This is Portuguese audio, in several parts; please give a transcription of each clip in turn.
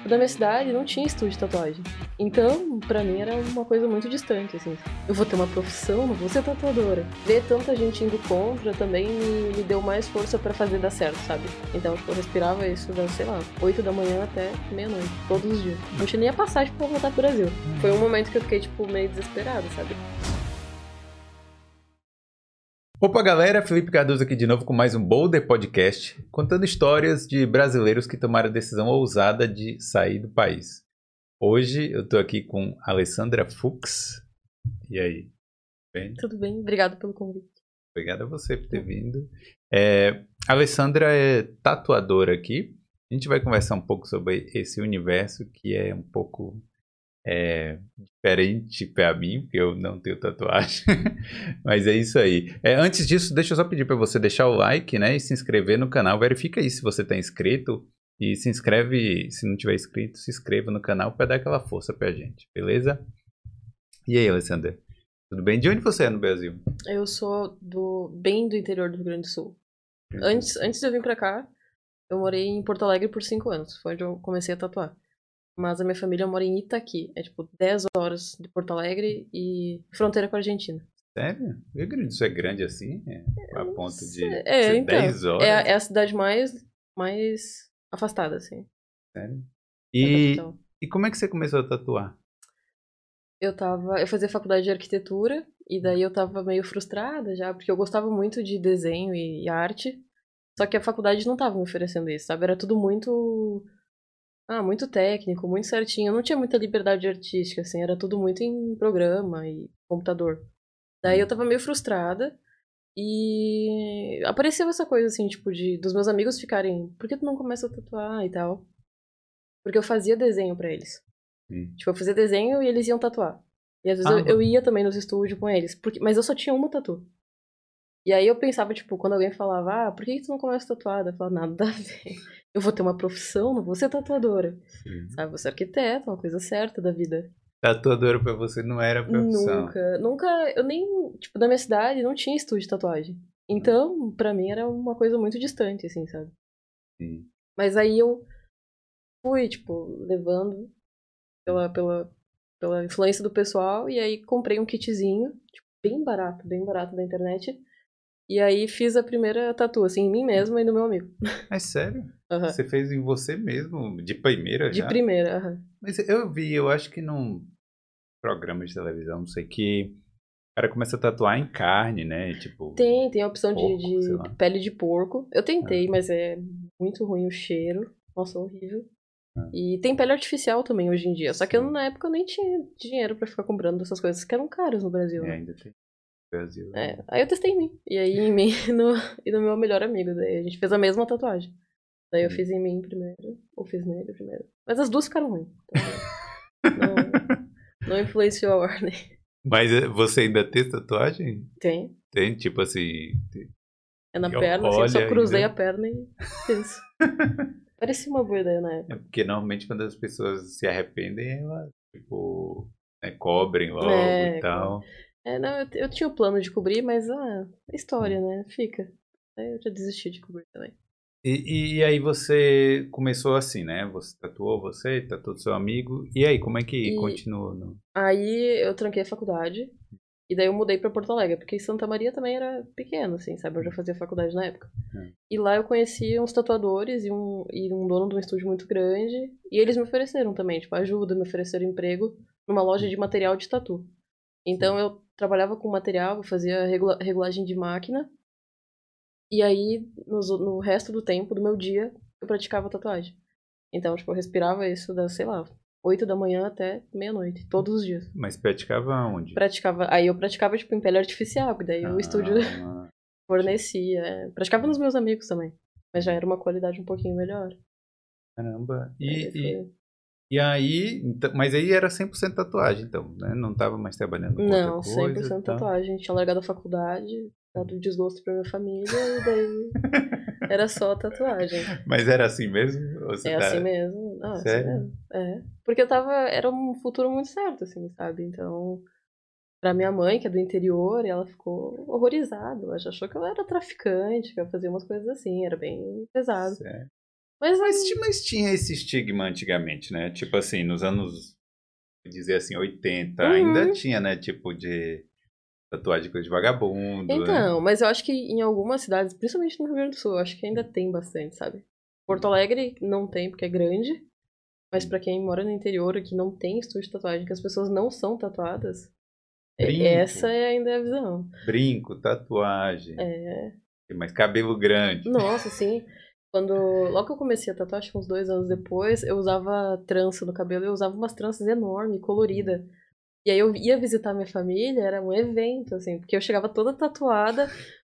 tipo, da minha cidade não tinha estúdio de tatuagem. Então, pra mim era uma coisa muito distante, assim. Eu vou ter uma profissão, não vou ser tatuadora. Ver tanta gente indo contra também me, me deu mais força pra fazer dar certo, sabe? Então, tipo, eu respirava isso sei lá, 8 da manhã até meia-noite, todos os dias. Não tinha nem a passagem pra voltar pro Brasil. Foi um momento que eu fiquei, tipo, meio desesperada, sabe? Opa, galera, Felipe Cardoso aqui de novo com mais um Boulder Podcast, contando histórias de brasileiros que tomaram a decisão ousada de sair do país. Hoje eu tô aqui com Alessandra Fuchs. E aí? Bem? Tudo bem, obrigado pelo convite. Obrigado a você por ter vindo. É, a Alessandra é tatuadora aqui. A gente vai conversar um pouco sobre esse universo que é um pouco é, diferente para mim, porque eu não tenho tatuagem. Mas é isso aí. É, antes disso, deixa eu só pedir para você deixar o like, né, e se inscrever no canal. Verifica aí se você está inscrito e se inscreve, se não tiver inscrito, se inscreva no canal para dar aquela força pra gente, beleza? E aí, Alessandra? Tudo bem? De onde você é no Brasil? Eu sou do bem do interior do Rio Grande do Sul. Antes, antes de eu vir pra cá, eu morei em Porto Alegre por 5 anos. Foi onde eu comecei a tatuar. Mas a minha família mora em Itaqui. É tipo 10 horas de Porto Alegre e fronteira com a Argentina. Sério? Rio Grande do Sul é grande assim? É, a ponto de É, ser então. 10 horas? É, a- é a cidade mais, mais afastada, assim. Sério? da E, e como é que você começou a tatuar? Eu tava. Eu fazia faculdade de arquitetura e daí eu tava meio frustrada já, porque eu gostava muito de desenho e, e arte. Só que a faculdade não tava me oferecendo isso, sabe? Era tudo muito. Ah, muito técnico, muito certinho. Eu não tinha muita liberdade artística, assim, era tudo muito em programa e computador. Daí eu tava meio frustrada e apareceu essa coisa, assim, tipo, de dos meus amigos ficarem, por que tu não começa a tatuar e tal? Porque eu fazia desenho pra eles. Hum. Tipo, eu fazia desenho e eles iam tatuar. E às vezes Ah, eu, eu ia também nos estúdios com eles, porque, mas eu só tinha uma tatu. E aí eu pensava, tipo, quando alguém falava, ah, por que, que tu não começa tatuada? Eu falava, nada a ver. Eu vou ter uma profissão, não vou ser tatuadora. Sabe, vou ser arquiteta, uma coisa certa da vida. Tatuadora pra você não era profissão. Nunca, nunca, eu nem, tipo, na minha cidade não tinha estúdio de tatuagem. Então, pra mim era uma coisa muito distante, assim, sabe? Sim. Mas aí eu fui, tipo, levando pela, pela, pela influência do pessoal e aí comprei um kitzinho, tipo, bem barato, bem barato da internet. E aí fiz a primeira tatu, assim, em mim mesma e no meu amigo. É sério? Aham. Você fez em você mesmo, de primeira De já? primeira, aham. Mas eu vi, eu acho que num programa de televisão, não sei, que o cara começa a tatuar em carne, né? Tipo, Tem, tem a opção de- Porco, de, lá. pele de porco. Eu tentei, mas é muito ruim o cheiro. Nossa, horrível. Ah. E tem pele artificial também hoje em dia. Só que eu, na época eu nem tinha dinheiro pra ficar comprando essas coisas que eram caras no Brasil. é, né? ainda tem Brasil. É, aí eu testei em mim. E aí em mim e no, e no meu melhor amigo. Daí a gente fez a mesma tatuagem. Daí eu Hum. fiz em mim primeiro, ou fiz nele primeiro. Mas as duas ficaram ruins. Então, não, não influenciou a ordem. Mas eh, você ainda tem tatuagem? Tem. Tem, tipo assim. tem- É na E perna, assim, eu só cruzei ainda. a perna e fiz. Parecia uma boa ideia na época. É porque normalmente quando as pessoas se arrependem, elas, tipo, né, cobrem logo É, e tal. É, não, eu, eu tinha o plano de cobrir, mas ah, história, né? Fica. Aí eu já desisti de cobrir também. E, e aí você começou assim, né? Você tatuou você, tatuou seu amigo. E aí, como é que E- continuou? No... Aí eu tranquei a faculdade. E daí eu mudei pra Porto Alegre, porque Santa Maria também era pequeno, assim, sabe? Eu já fazia faculdade na época. Hum. E lá eu conheci uns tatuadores e um, e um dono de um estúdio muito grande. E eles me ofereceram também, tipo, ajuda, me ofereceram emprego numa loja de material de tatu. Então eu trabalhava com material, eu fazia regula- regulagem de máquina. E aí, nos- no resto do tempo do meu dia, eu praticava tatuagem. Então, tipo, eu respirava isso das, sei lá, 8 da manhã até meia-noite, todos os dias Mas praticava onde? praticava. Aí eu praticava, tipo, em pele artificial, porque daí o estúdio Ah, fornecia. é. Praticava nos meus amigos também. Mas já era uma qualidade um pouquinho melhor. Caramba. E, e, e aí, então- mas aí era 100% tatuagem, então, né? Não tava mais trabalhando com Não, outra coisa. 100% e tal. tatuagem. Tinha largado a faculdade, dado desgosto pra minha família, e daí era só tatuagem. Mas era assim mesmo? É tá- assim mesmo. É assim Sério? mesmo. É. Porque eu tava. Era um futuro muito certo, assim, sabe? Então. Pra minha mãe, que é do interior, ela ficou horrorizada. Ela já achou que eu era traficante, que eu fazia umas coisas assim, era bem pesado. Certo. Mas, Mas, mas tinha esse estigma antigamente, né? Tipo assim, nos anos, dizer assim, 80, Uhum. ainda tinha, né? Tipo de tatuagem coisa de vagabundo, né? Então, mas eu acho que em algumas cidades, principalmente no Rio Grande do Sul, eu acho que ainda tem bastante, sabe? Porto Alegre não tem, porque é grande. Mas pra quem mora no interior e que não tem estúdio de tatuagem, que as pessoas não são tatuadas, é- Brinco. essa é ainda a visão. Brinco, tatuagem, É, mas cabelo grande. Nossa, sim. Quando. Logo que eu comecei a tatuar, acho que uns dois anos depois, eu usava trança no cabelo, eu usava umas tranças enormes, coloridas. E aí eu ia visitar minha família, era um evento, assim, porque eu chegava toda tatuada,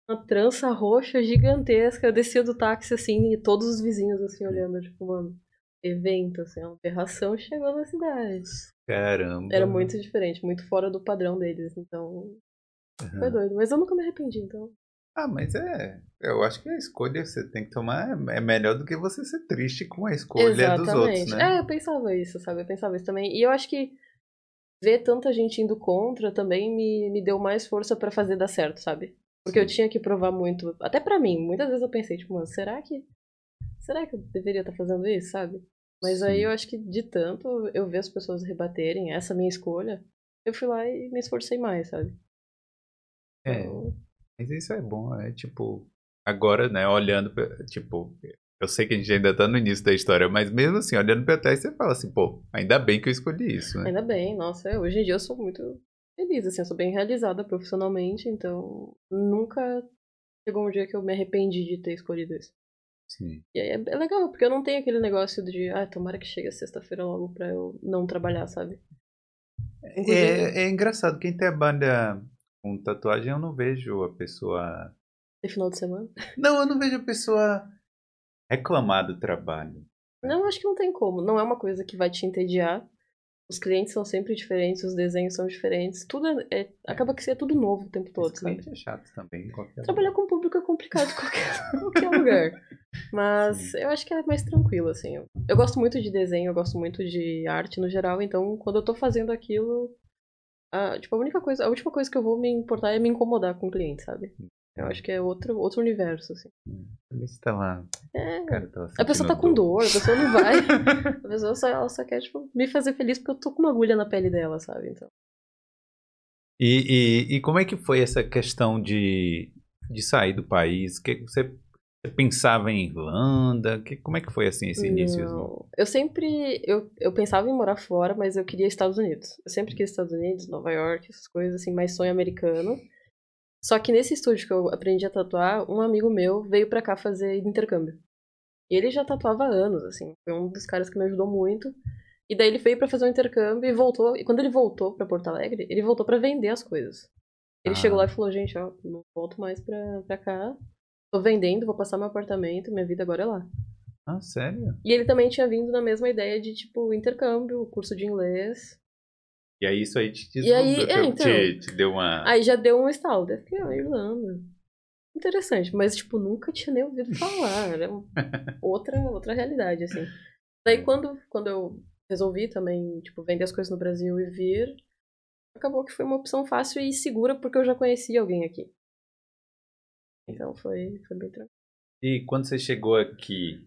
uma trança roxa gigantesca, eu descia do táxi, assim, e todos os vizinhos, assim, olhando, tipo, mano, evento, assim, uma aberração chegou na cidade. Caramba. Era muito diferente, muito fora do padrão deles, então. Uhum. Foi doido. Mas eu nunca me arrependi, então. Ah, mas é. Eu acho que a escolha que você tem que tomar é melhor do que você ser triste com a escolha dos outros, né? É, eu pensava isso, sabe? Eu pensava isso também. E eu acho que ver tanta gente indo contra também me, me deu mais força pra fazer dar certo, sabe? Porque eu Sim. tinha que provar muito, até pra mim. Muitas vezes eu pensei, tipo, mano, será que será que eu deveria estar fazendo isso, sabe? Mas aí Sim. eu acho que de tanto eu ver as pessoas rebaterem essa minha escolha, eu fui lá e me esforcei mais, sabe? É, Então, mas isso é bom, é tipo, agora, né, olhando, tipo, eu sei que a gente ainda tá no início da história, mas mesmo assim, olhando pra trás, você fala assim, pô, ainda bem que eu escolhi isso, né? Ainda bem, nossa, eu- hoje em dia eu sou muito feliz, assim, eu sou bem realizada profissionalmente, então nunca chegou um dia que eu me arrependi de ter escolhido isso. Sim. E aí é, é legal, porque eu não tenho aquele negócio de, ah, tomara que chegue sexta-feira logo pra eu não trabalhar, sabe? É, é engraçado, quem trabalha com tatuagem, eu não vejo a pessoa. De final de semana. Não, eu não vejo a pessoa reclamar do trabalho. Não, acho que não tem como. Não é uma coisa que vai te entediar. Os clientes são sempre diferentes, os desenhos são diferentes. Tudo é, é- acaba que é tudo novo o tempo todo, Esse sabe? é chato também. Trabalhar com público é complicado em qualquer, qualquer lugar. Mas eu acho que é mais tranquilo, assim. Eu, eu gosto muito de desenho, eu gosto muito de arte no geral, então quando eu tô fazendo aquilo. A, tipo, a única coisa, a última coisa que eu vou me importar é me incomodar com o cliente, sabe? Eu acho que é outro, outro universo, assim. Também você tá lá. É, Cara, tá a pessoa tá com dor, a pessoa não vai. A pessoa só, ela só quer, tipo, me fazer feliz porque eu tô com uma agulha na pele dela, sabe? Então. E, e, e como é que foi essa questão de, de sair do país? Que você, você pensava em Irlanda? Que, como é que foi assim esse início? Não. Eu sempre. Eu, eu pensava em morar fora, mas eu queria Estados Unidos. Eu sempre quis Estados Unidos, Nova York, essas coisas, assim, mais sonho americano. Só que nesse estúdio que eu aprendi a tatuar, um amigo meu veio pra cá fazer intercâmbio. E ele já tatuava há anos, assim. Foi um dos caras que me ajudou muito. E daí ele veio pra fazer um intercâmbio e voltou. E quando ele voltou pra Porto Alegre, ele voltou pra vender as coisas. Ele Ah. chegou lá e falou: gente, ó, não volto mais pra, pra cá. Tô vendendo, vou passar meu apartamento, minha vida agora é lá. Ah, sério? E ele também tinha vindo na mesma ideia de, tipo, intercâmbio, curso de inglês. E aí isso aí te E aí, é, te- então. te, te deu uma... Aí já deu um estalo. Eu fiquei, ah, Irlanda. Interessante, mas, tipo, nunca tinha nem ouvido falar. Era outra, outra realidade, assim. Daí quando, quando eu resolvi também, tipo, vender as coisas no Brasil e vir, acabou que foi uma opção fácil e segura porque eu já conhecia alguém aqui. Então foi, foi bem tranquilo. E quando você chegou aqui,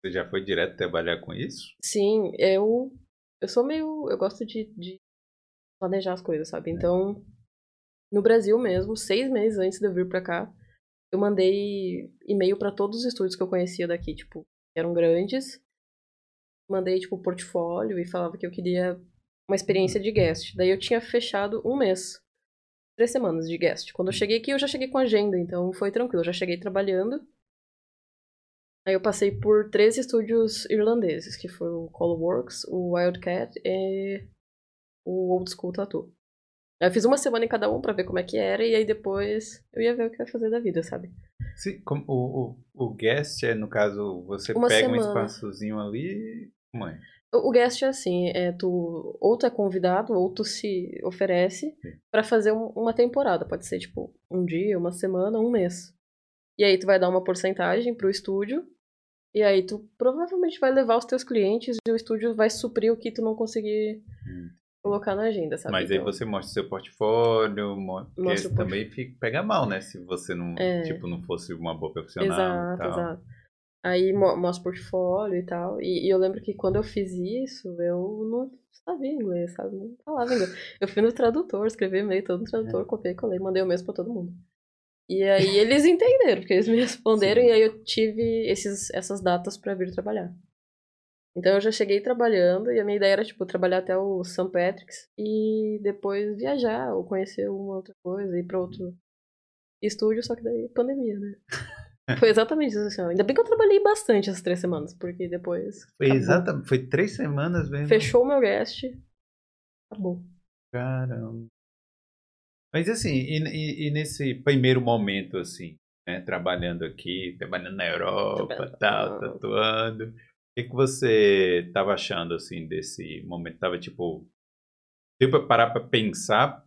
você já foi direto trabalhar com isso? Sim, eu. Eu sou meio. Eu gosto de, de planejar as coisas, sabe? Então, no Brasil mesmo, seis meses antes de eu vir pra cá, eu mandei e-mail pra todos os estúdios que eu conhecia daqui, tipo, que eram grandes. Mandei, tipo, portfólio e falava que eu queria uma experiência de guest. Daí eu tinha fechado um mês. Três semanas de guest. Quando eu cheguei aqui, eu já cheguei com agenda, então foi tranquilo. Eu já cheguei trabalhando. Aí eu passei por três estúdios irlandeses, que foi o Colorworks, o Wildcat e o Old School Tattoo. Aí eu fiz uma semana em cada um pra ver como é que era, e aí depois eu ia ver o que eu ia fazer da vida, sabe? Sim, como, o, o, o guest é, no caso, você Uma pega um semana. espaçozinho ali... Mãe, O o guest é assim, é tu ou tu é convidado ou tu se oferece pra fazer um- uma temporada, pode ser tipo um dia, uma semana, um mês. E aí tu vai dar uma porcentagem pro estúdio e aí tu provavelmente vai levar os teus clientes e o estúdio vai suprir o que tu não conseguir Hum. colocar na agenda, sabe? Mas aí Então, você mostra seu portfólio, porque o também fica, pega mal, né? Se você não, É. tipo, não fosse uma boa profissional Exato, exato. Aí mo- mostra portfólio e tal. E, e eu lembro que quando eu fiz isso, eu não sabia inglês, sabe? Não falava inglês. Eu fui no tradutor, escrevi e-mail todo no tradutor, copiei, colei, mandei o mesmo pra todo mundo. E aí eles entenderam, porque eles me responderam Sim. e aí eu tive esses, essas datas pra vir trabalhar. Então eu já cheguei trabalhando e a minha ideia era, tipo, trabalhar até o St. Patrick's e depois viajar ou conhecer uma outra coisa, ir pra outro estúdio, só que daí pandemia, né? Foi exatamente isso, assim. Ainda bem que eu trabalhei bastante essas três semanas, porque depois Foi exatamente. Foi três semanas mesmo. fechou o meu guest, acabou. Caramba. Mas assim, e, e- e nesse primeiro momento, assim, né? Trabalhando aqui, trabalhando na Europa, Trabalhando. tal, tatuando. O que, que você estava achando, assim, desse momento? Tava, tipo... Deu pra parar pra pensar,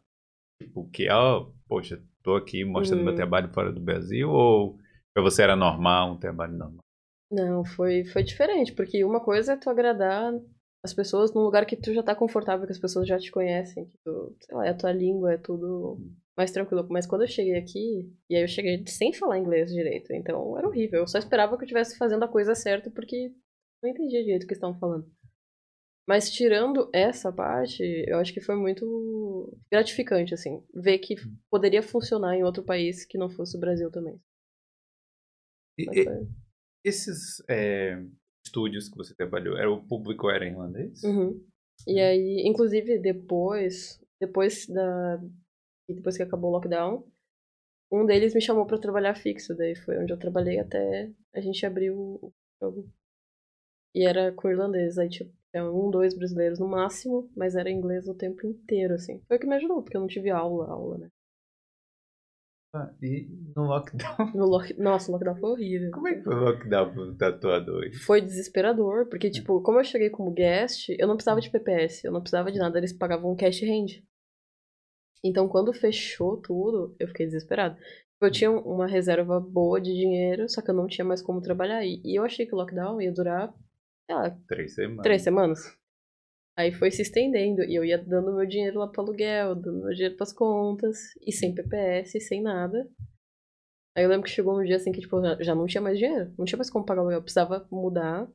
tipo, que, ó, poxa, tô aqui mostrando meu Hum. trabalho fora do Brasil, ou pra você era normal, um trabalho normal? Não, foi, foi diferente, porque uma coisa é tu agradar as pessoas num lugar que tu já tá confortável, que as pessoas já te conhecem, que tu, sei lá, é a tua língua, é tudo mais tranquilo. Mas quando eu cheguei aqui, e aí eu cheguei sem falar inglês direito, então era horrível. Eu só esperava que eu estivesse fazendo a coisa certa, porque não entendia direito o que estavam falando. Mas tirando essa parte, eu acho que foi muito gratificante, assim, ver que poderia funcionar em outro país que não fosse o Brasil também. E- e- esses é, estúdios que você trabalhou, era o público era irlandês? Uhum. E aí, inclusive, depois, depois da depois que acabou o lockdown, um deles me chamou pra trabalhar fixo, daí foi onde eu trabalhei até a gente abrir o jogo. E era com irlandês, aí tipo, tinha um, dois brasileiros no máximo, mas era inglês o tempo inteiro, assim. Foi o que me ajudou, porque eu não tive aula, aula, né? E no lockdown? No lock... Nossa, o lockdown foi horrível. Como é que foi o lockdown pro tatuador? Foi desesperador, porque, tipo, como eu cheguei como guest, eu não precisava de PPS, eu não precisava de nada, eles pagavam um cash hand. Então, quando fechou tudo, eu fiquei desesperada. Eu tinha uma reserva boa de dinheiro, só que eu não tinha mais como trabalhar. E e eu achei que o lockdown ia durar, sei lá, Três semanas. três semanas. Aí foi se estendendo, e eu ia dando meu dinheiro lá pro aluguel, dando meu dinheiro pras contas, e sem PPS, sem nada. Aí eu lembro que chegou um dia assim que, tipo, já- não tinha mais dinheiro, não tinha mais como pagar o aluguel, eu precisava mudar.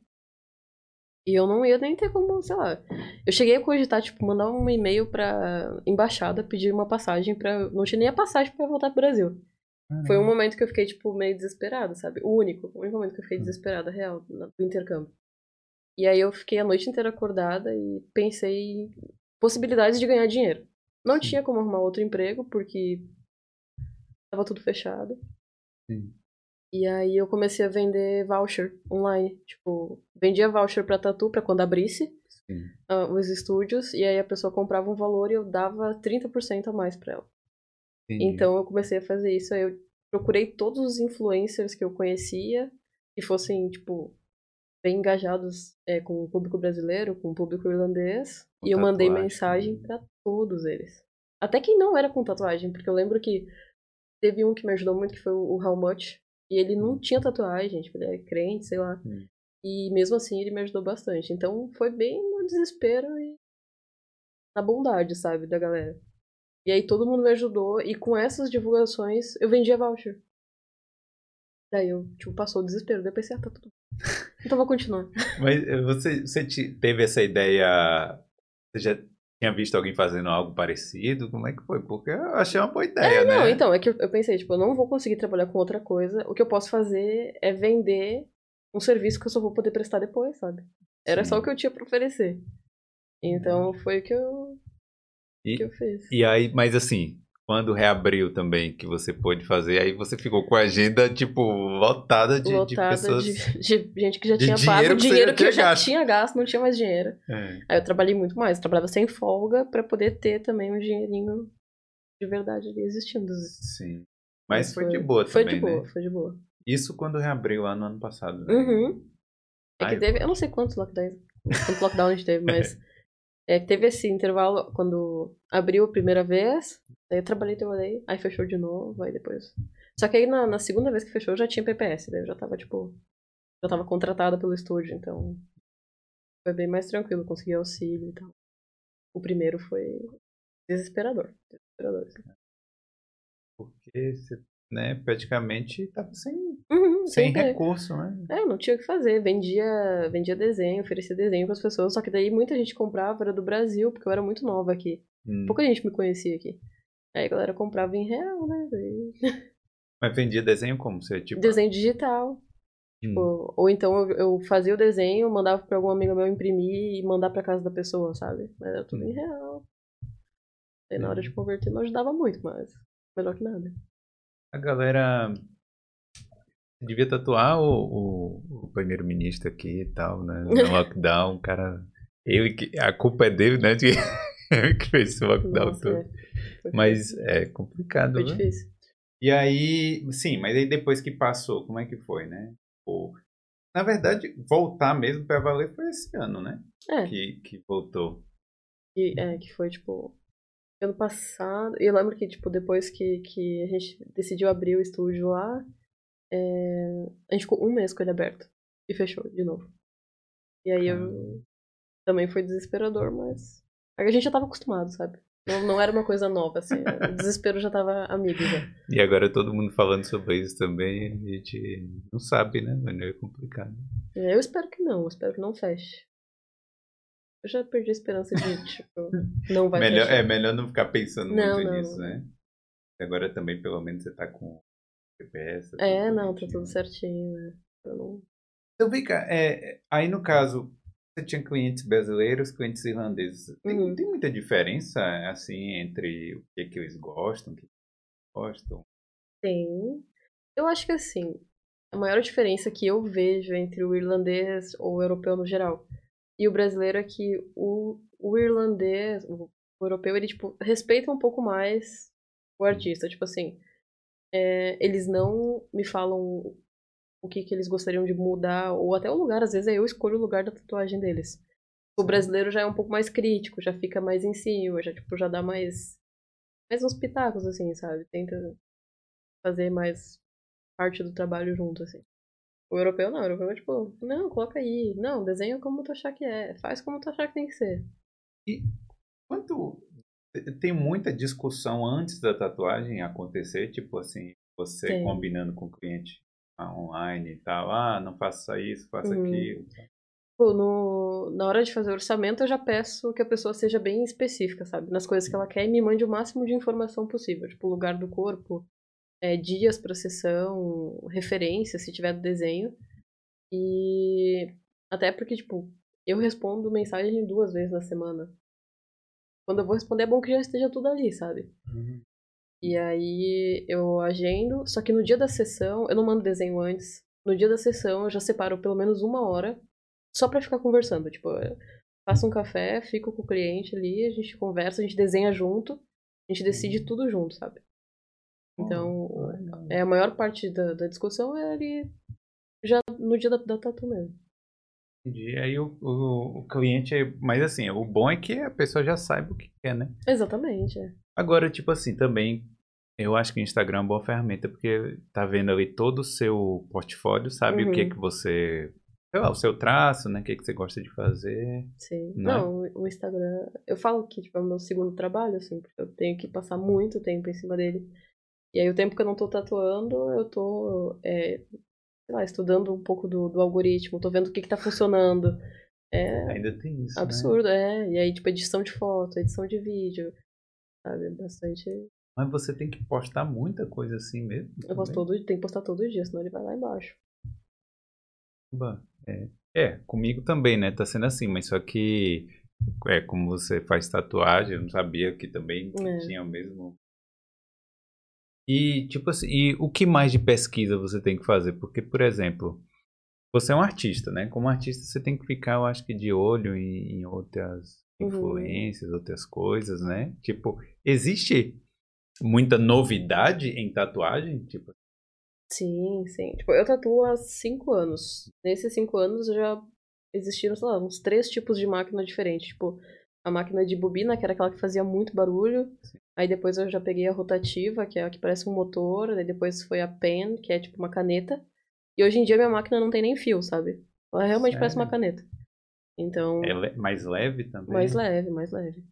E eu não ia nem ter como, sei lá. Eu cheguei a cogitar, tipo, mandar um e-mail pra embaixada, pedir uma passagem pra. Não tinha nem a passagem pra voltar pro Brasil. Foi um momento que eu fiquei, tipo, meio desesperada, sabe? O único, o único momento que eu fiquei desesperada, real, do intercâmbio. E aí eu fiquei a noite inteira acordada e pensei em possibilidades de ganhar dinheiro. Não Sim. tinha como arrumar outro emprego, porque tava tudo fechado. Sim. E aí eu comecei a vender voucher online. Tipo, vendia voucher pra Tatu pra quando abrisse Sim. ah, os estúdios, e aí a pessoa comprava um valor e eu dava 30% a mais pra ela. Entendi. Então eu comecei a fazer isso. Aí eu procurei todos os influencers que eu conhecia, que fossem, tipo, bem engajados é, com o público brasileiro, com o público irlandês. Com e eu mandei tatuagem mensagem pra todos eles. Até quem não era com tatuagem, porque eu lembro que teve um que me ajudou muito, que foi o How Much. E ele não tinha tatuagem, tipo, ele é crente, sei lá. Hum. E mesmo assim ele me ajudou bastante. Então foi bem no desespero e na bondade, sabe, da galera. E aí todo mundo me ajudou e com essas divulgações eu vendia voucher. Daí eu, tipo, passou o desespero. Daí eu pensei, ah, tá tudo bem. Então vou continuar. Mas eh, você, você te- teve essa ideia. Você já tinha visto alguém fazendo algo parecido? Como é que foi? Porque eu achei uma boa ideia, né? Não, então, é que eu eu pensei, tipo, eu não vou conseguir trabalhar com outra coisa. O que eu posso fazer é vender um serviço que eu só vou poder prestar depois, sabe? Era Sim. só o que eu tinha pra oferecer. Então foi o que eu, E- que eu fiz. E aí, mas assim, quando reabriu também, que você pôde fazer, aí você ficou com a agenda, tipo, lotada de, de Lotada pessoas. de, de gente que já de tinha dinheiro pago que você dinheiro que eu já gasto. tinha gasto, não tinha mais dinheiro. É. Aí eu trabalhei muito mais, eu trabalhava sem folga pra poder ter também um dinheirinho de verdade ali existindo. Sim. Mas foi, de boa Foi também, de boa, né? foi de boa. Isso quando reabriu lá no ano passado. Né? Uhum. É que Ai, teve, eu não sei quantos lockdowns, quantos lockdowns a gente teve, mas é, teve esse intervalo quando abriu a primeira vez, aí eu trabalhei, trabalhei, aí fechou de novo, aí depois. Só que aí na, na segunda vez que fechou eu já tinha PPS, daí eu já tava, tipo, já tava contratada pelo estúdio, então foi bem mais tranquilo, consegui auxílio e tal. O primeiro foi desesperador. Desesperador. assim. Porque você né, praticamente tava sem, Uhum, sem recurso, né? É, não tinha o que fazer. Vendia, vendia desenho, oferecia desenho pras pessoas. Só que daí muita gente comprava, era do Brasil, porque eu era muito nova aqui. Hum. Pouca gente me conhecia aqui. Aí a galera comprava em real, né? Daí- Mas vendia desenho como? Você, tipo, Desenho digital. hum, Ou, ou então eu, eu fazia o desenho, mandava pra algum amigo meu imprimir e mandar pra casa da pessoa, sabe? Mas era tudo em Hum. real. Aí na hora Hum. de converter não ajudava muito, mas melhor que nada. A galera devia tatuar o, o, o primeiro-ministro aqui e tal, né? No lockdown, o cara. Ele que, a culpa é dele, né? De, ele que fez esse lockdown Nossa, todo. é. Mas é complicado, Foi né? difícil. E aí, sim, mas aí depois que passou, como é que foi, né? Pô, na verdade, voltar mesmo pra valer foi esse ano, né? É. Que, que voltou. Que, é, que foi, tipo, ano passado. E eu lembro que, tipo, depois que, que a gente decidiu abrir o estúdio lá, é, a gente ficou um mês com ele aberto. E fechou de novo. E aí eu. Também foi desesperador, mas. A gente já tava acostumado, sabe? Não, não era uma coisa nova, assim. O desespero já tava amigo já. E agora todo mundo falando sobre isso também, a gente não sabe, né? Mas É complicado. É, Eu espero que não, eu espero que não feche. Eu já perdi a esperança de, tipo, não vai melhor, fechar. é melhor não ficar pensando Não, muito não, nisso, né? Agora também, pelo menos, você tá com GPS. tá É, não, tá tudo certinho, né? Então, vem cá, é, aí no caso, você tinha clientes brasileiros, clientes irlandeses. Tem, Uhum. tem muita diferença, assim, entre o que, que eles gostam, o que eles gostam? Tem. Eu acho que assim, a maior diferença que eu vejo entre o irlandês ou o europeu no geral e o brasileiro é que o, o irlandês, o, europeu, ele, tipo, respeita um pouco mais o artista. Tipo assim, é, eles não me falam o que, que eles gostariam de mudar, ou até o lugar, às vezes é eu escolho o lugar da tatuagem deles. O brasileiro já é um pouco mais crítico, já fica mais em cima, já, tipo, já dá mais, mais uns pitacos, assim, sabe? Tenta fazer mais parte do trabalho junto, assim. O europeu não, o europeu é tipo, não, coloca aí, não, desenha como tu achar que é, faz como tu achar que tem que ser. Quanto tem muita discussão antes da tatuagem acontecer, tipo assim, você combinando com o cliente online e tal, ah, não faça isso, faça Uhum. aquilo. Pô, no, na hora de fazer o orçamento, eu já peço que a pessoa seja bem específica, sabe? Nas coisas que ela quer e me mande o máximo de informação possível. Tipo, lugar do corpo, é, dias pra sessão, referência, se tiver do desenho. E até porque, tipo, eu respondo mensagem duas vezes na semana. Quando eu vou responder, é bom que já esteja tudo ali, sabe? E aí eu agendo, só que no dia da sessão, eu não mando desenho antes. No dia da sessão, eu já separo pelo menos uma hora só pra ficar conversando. Tipo, eu faço um café, fico com o cliente ali, a gente conversa, a gente desenha junto, a gente decide tudo junto, sabe? Então, é a maior parte da, da discussão é ali já no dia da, da tatu mesmo. Entendi. Aí o, o, o cliente é. Mas assim, o bom é que a pessoa já saiba o que quer, né? Exatamente, é. Agora, tipo assim, também. Eu acho que o Instagram é uma boa ferramenta, porque tá vendo ali todo o seu portfólio, sabe o que Uhum. que você. Sei lá, o seu traço, né? O que que você gosta de fazer. Sim. Não é? Não, o Instagram. Eu falo que tipo, é o meu segundo trabalho, assim, porque eu tenho que passar muito tempo em cima dele. E aí, o tempo que eu não tô tatuando, eu tô, é, sei lá, estudando um pouco do, do algoritmo, tô vendo o que que tá funcionando. É Ainda tem isso. Né? absurdo, é. E aí, tipo, edição de foto, edição de vídeo, sabe? Bastante. Mas você tem que postar muita coisa assim mesmo. Eu posto todo, tem que postar todo dia, senão ele vai lá embaixo. É, é, comigo também, né? Tá sendo assim, mas só que. É, como você faz tatuagem, eu não sabia que também É. tinha o mesmo. E, tipo assim, e o que mais de pesquisa você tem que fazer? Porque, por exemplo, você é um artista, né? Como artista, você tem que ficar, eu acho que, de olho em, em outras Uhum. influências, outras coisas, né? Tipo, existe muita novidade em tatuagem? Tipo, Sim, sim. Tipo, eu tatuo há cinco anos. Nesses cinco anos já existiram, sei lá, uns três tipos de máquina diferentes. Tipo, a máquina de bobina, que era aquela que fazia muito barulho. Aí depois eu já peguei a rotativa, que é a que parece um motor. Aí depois foi a pen, que é tipo uma caneta. E hoje em dia minha máquina não tem nem fio, sabe? Ela realmente parece uma Sério? caneta. Então, é le- mais leve também? mais leve, mais leve.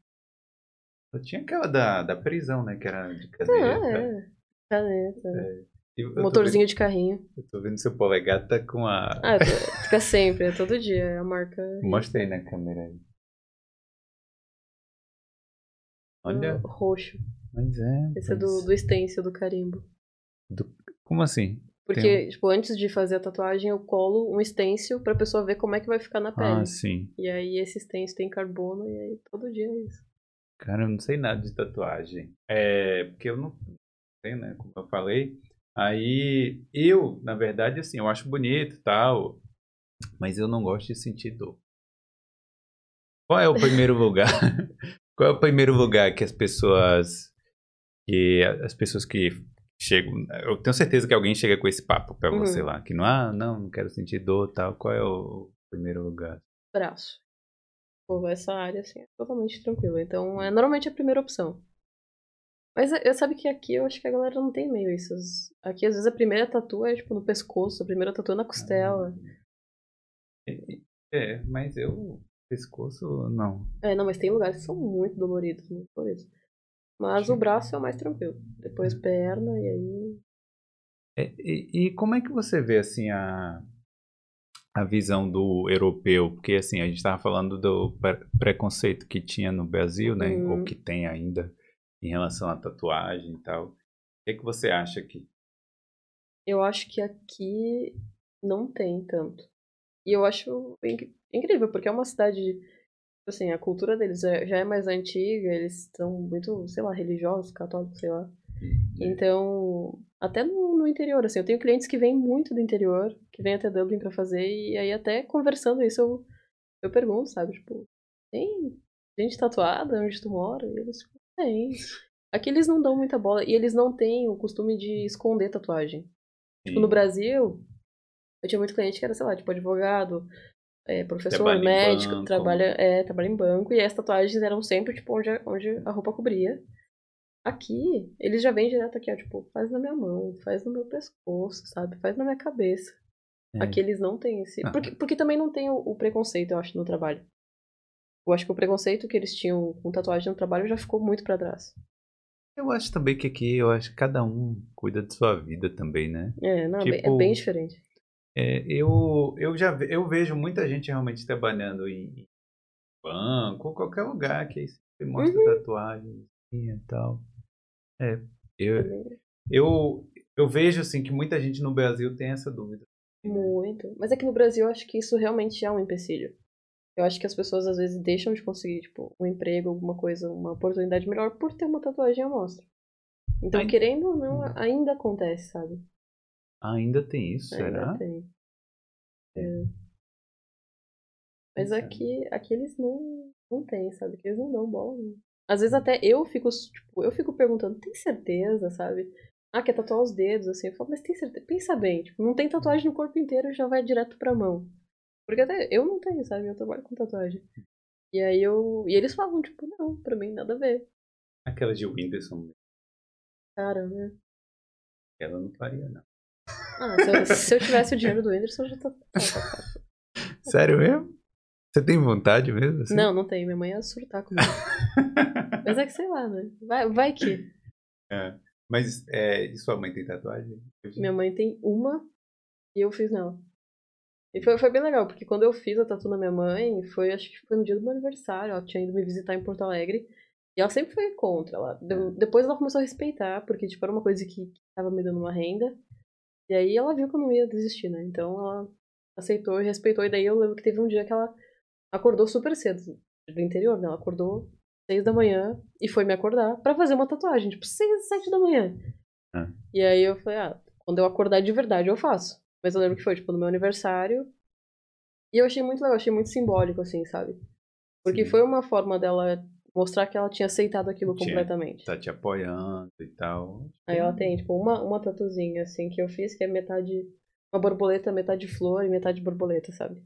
Eu tinha aquela da, da prisão, né? Que era de Ah, caneta. é. Caneta. É. Eu, Motorzinho vendo, de carrinho. eu tô vendo seu polegar tá com a. Ah, tô- fica sempre, é todo dia. É a marca. Mostra aí na câmera aí. Olha, Roxo. mas é. Esse é do, do stencil, do carimbo. Como assim? Porque, Tem tipo, antes de fazer a tatuagem, eu colo um stencil pra pessoa ver como é que vai ficar na pele. Ah, sim. E aí esse stencil tem carbono e aí todo dia é isso. Cara, eu não sei nada de tatuagem. É, porque eu não sei, né? Como eu falei. Aí, eu, na verdade, assim, eu acho bonito e tal, mas eu não gosto de sentir dor. Qual é o primeiro lugar? Qual é o primeiro lugar que as pessoas que as pessoas que chegam, eu tenho certeza que alguém chega com esse papo pra Uhum. você lá, que não, ah, não, não quero sentir dor, e tal. Qual é o primeiro lugar? Braço. Pô, essa área, assim, é totalmente tranquila. Então, é normalmente a primeira opção. Mas é- eu sabe que aqui eu acho que a galera não tem meio isso. Aqui, às vezes, a primeira tatu é, tipo, no pescoço, a primeira tatu é na costela. É, mas eu pescoço não. É, não, mas tem lugares que são muito doloridos, muito doloridos. Mas o braço é o mais tranquilo. Depois perna e aí. É, e, e como é que você vê assim a, a visão do europeu? Porque assim, a gente estava falando do pre- preconceito que tinha no Brasil, né? Uhum. Ou que tem ainda em relação à tatuagem e tal. O que, é que você acha aqui? Eu acho que aqui não tem tanto. E eu acho inc- incrível, porque é uma cidade. Assim, a cultura deles é- já é mais antiga, eles são muito, sei lá, religiosos, católicos, sei lá. Então, até no, no interior, assim, eu tenho clientes que vêm muito do interior, que vêm até Dublin pra fazer, e aí até conversando isso eu, eu pergunto, sabe? Tipo, tem gente tatuada onde tu mora? E eles, tipo, tem. Aqui eles não dão muita bola, e eles não têm o costume de esconder tatuagem. Tipo, no Brasil, eu tinha muito cliente que era, sei lá, tipo, advogado, é, professor, Trabalha médico, trabalha, é, trabalha em banco, e as tatuagens eram sempre, tipo, onde a, onde a roupa cobria. Aqui, eles já vêm direto aqui, ó, tipo, faz na minha mão, faz no meu pescoço, sabe? Faz na minha cabeça. É. Aqui eles não têm esse. Ah. Porque, porque também não tem o, o preconceito, eu acho, no trabalho. Eu acho que o preconceito que eles tinham com tatuagem no trabalho já ficou muito pra trás. Eu acho também que aqui, eu acho que cada um cuida de sua vida também, né? É, não, é bem- Tipo, é bem diferente. É, eu, eu já eu vejo muita gente realmente trabalhando em banco qualquer lugar que aí você mostra Uhum. tatuagem e tal. É, eu, É eu, eu vejo assim que muita gente no Brasil tem essa dúvida. Muito. Mas aqui no Brasil eu acho que isso realmente é um empecilho. Eu acho que as pessoas às vezes deixam de conseguir, tipo, um emprego, alguma coisa, uma oportunidade melhor por ter uma tatuagem à mostra. Então, Ai. querendo ou não, Hum. ainda acontece, sabe? Ainda tem isso, Ainda será? tem. É. Mas Pensando. aqui, aqui eles não, não tem, sabe? Que eles não dão bola. não. Às vezes até eu fico, tipo, eu fico perguntando, tem certeza, sabe? Ah, quer tatuar os dedos, assim. Eu falo, mas tem certeza? Pensa bem, tipo, não tem tatuagem no corpo inteiro já vai direto pra mão. Porque até eu não tenho, sabe? Eu trabalho com tatuagem. E aí eu. E eles falam, tipo, não, pra mim nada a ver. Aquela de Whindersson, Cara, né? ela não faria, não. Ah, se eu, se eu tivesse o dinheiro do Anderson, eu já tá. Sério mesmo? Você tem vontade mesmo? assim? Não, não tem. Minha mãe ia surtar comigo. Mas é que sei lá, né? Vai, vai que. É. Mas é, e sua mãe tem tatuagem? Minha mãe tem uma e eu fiz nela. E foi, foi bem legal, porque quando eu fiz a tatu na minha mãe, foi, acho que foi no dia do meu aniversário, ela tinha ido me visitar em Porto Alegre. E ela sempre foi contra. Ela, de- depois ela começou a respeitar, porque tipo, era uma coisa que, que tava me dando uma renda. E aí ela viu que eu não ia desistir, né? Então ela aceitou e respeitou. E daí eu lembro que teve um dia que ela acordou super cedo, do interior, né? Ela acordou seis da manhã e foi me acordar pra fazer uma tatuagem, tipo, seis, sete da manhã. Ah. E aí eu falei, ah, quando eu acordar de verdade eu faço. Mas eu lembro que foi, tipo, no meu aniversário. E eu achei muito legal, achei muito simbólico, assim, sabe? Porque Sim. foi uma forma dela mostrar que ela tinha aceitado aquilo Tinha. completamente. Tá te apoiando e tal. Aí ela tem, tipo, uma, uma tatuzinha, assim, que eu fiz, que é metade. Uma borboleta, metade flor e metade borboleta, sabe?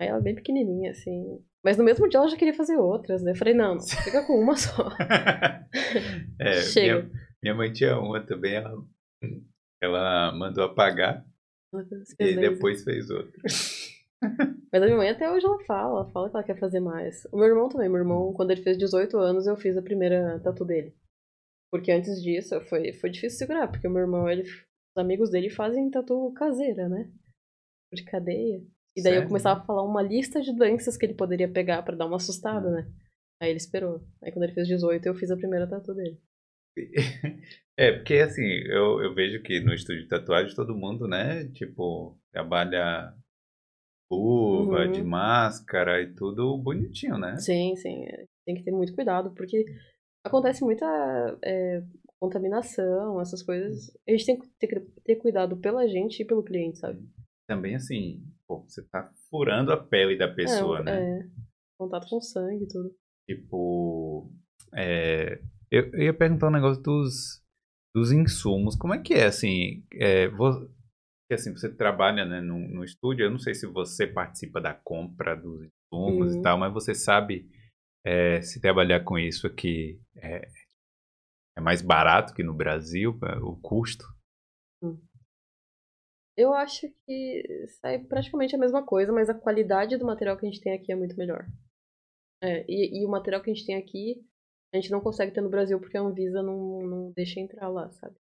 Aí ela é bem pequenininha, assim. Mas no mesmo dia ela já queria fazer outras, né? Eu falei, não, fica com uma só. é, Chega. Minha, minha mãe tinha uma também, ela, ela mandou apagar e depois fez outra. Mas a minha mãe até hoje ela fala, ela fala que ela quer fazer mais. O meu irmão também, meu irmão, quando ele fez 18 anos, eu fiz a primeira tatu dele. Porque antes disso foi, foi difícil segurar, porque o meu irmão, ele, os amigos dele fazem tatu caseira, né? De cadeia. E daí Sério? eu começava a falar uma lista de doenças que ele poderia pegar pra dar uma assustada, né? Aí ele esperou. Aí quando ele fez 18, eu fiz a primeira tatu dele. É, porque assim, eu, eu vejo que no estúdio de tatuagem todo mundo, né, tipo, trabalha luva, Uhum. de máscara e tudo bonitinho, né? Sim, sim. é, Tem que ter muito cuidado, porque acontece muita é, contaminação, essas coisas. A gente tem que ter, ter cuidado pela gente e pelo cliente, sabe? Também assim, pô, você tá furando a pele da pessoa, é, né? É, contato com sangue e tudo. Tipo, é, eu, eu ia perguntar um negócio dos, dos insumos. Como é que é, assim, é, vo- que, assim, você trabalha, né, no, no estúdio, eu não sei se você participa da compra dos insumos e Uhum. tal, mas você sabe é, se trabalhar com isso aqui é, é mais barato que no Brasil, é, o custo? Eu acho que sai praticamente a mesma coisa, mas a qualidade do material que a gente tem aqui é muito melhor. É, e, e o material que a gente tem aqui, a gente não consegue ter no Brasil porque a Anvisa não, não deixa entrar lá, sabe?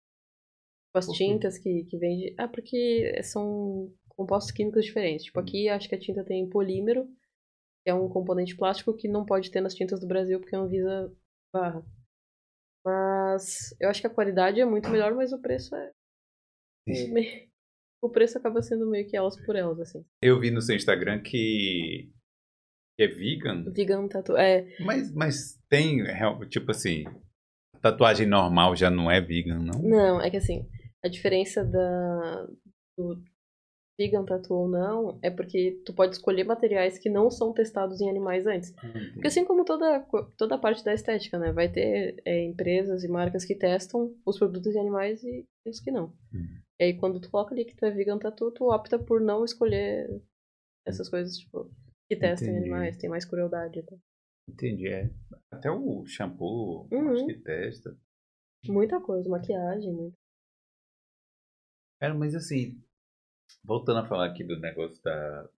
Tipo, As tintas que, que vende. Ah, porque são compostos químicos diferentes. Tipo, aqui acho que a tinta tem polímero, que é um componente plástico que não pode ter nas tintas do Brasil porque a Anvisa barra. Mas eu acho que a qualidade é muito melhor, mas o preço é. meio- O preço acaba sendo meio que elas por elas, assim. Eu vi no seu Instagram que é vegan, Vegan tatu. É, mas, mas tem, tipo assim, tatuagem normal já não é vegan, não? não, é que assim, a diferença da do vegan tatu ou não é porque tu pode escolher materiais que não são testados em animais antes. Porque assim como toda, toda a parte da estética, né? Vai ter é, empresas e marcas que testam os produtos em animais e os que não. Hum. E aí quando tu coloca ali que tu é vegan tatu, tu opta por não escolher essas coisas, tipo, que testam em Entendi. animais, tem mais crueldade. Tá? Entendi, é. Até o shampoo, Uhum. acho que testa. Muita coisa, maquiagem, muito. Cara, mas assim, voltando a falar aqui do negócio da,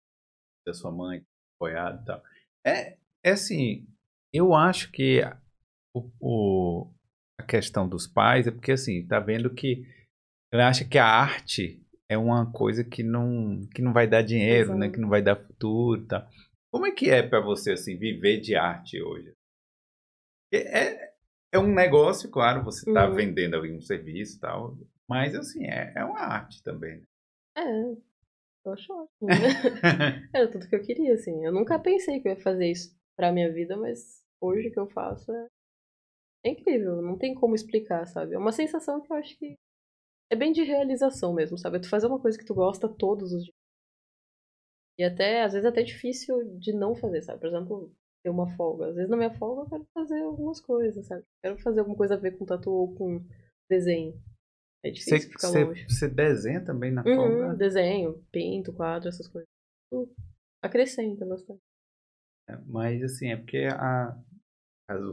da sua mãe, apoiado e tal. É, é assim, eu acho que o, o- a questão dos pais é porque assim, tá vendo que ela acha que a arte é uma coisa que não, que não vai dar dinheiro, né? Exato. Que não vai dar futuro e tal. Como é que é pra você, assim, viver de arte hoje? É, é um negócio, claro, você tá Uhum. vendendo ali um serviço e tal, mas assim, é, é uma arte também. né? É, eu acho ótimo. né? Era tudo que eu queria, assim. Eu nunca pensei que eu ia fazer isso pra minha vida, mas hoje que eu faço é, é incrível. Não tem como explicar, sabe? É uma sensação que eu acho que é bem de realização mesmo, sabe? É tu fazer uma coisa que tu gosta todos os dias. E até, às vezes, é até difícil de não fazer, sabe? Por exemplo, ter uma folga. Às vezes, na minha folga, eu quero fazer algumas coisas, sabe? Quero fazer alguma coisa a ver com tatu ou com desenho. É difícil ficar você, longe. você desenha também na Uhum, folga? desenho, pinto, quadro, essas coisas. Tudo. Acrescenta bastante. Mas assim, é porque a, caso-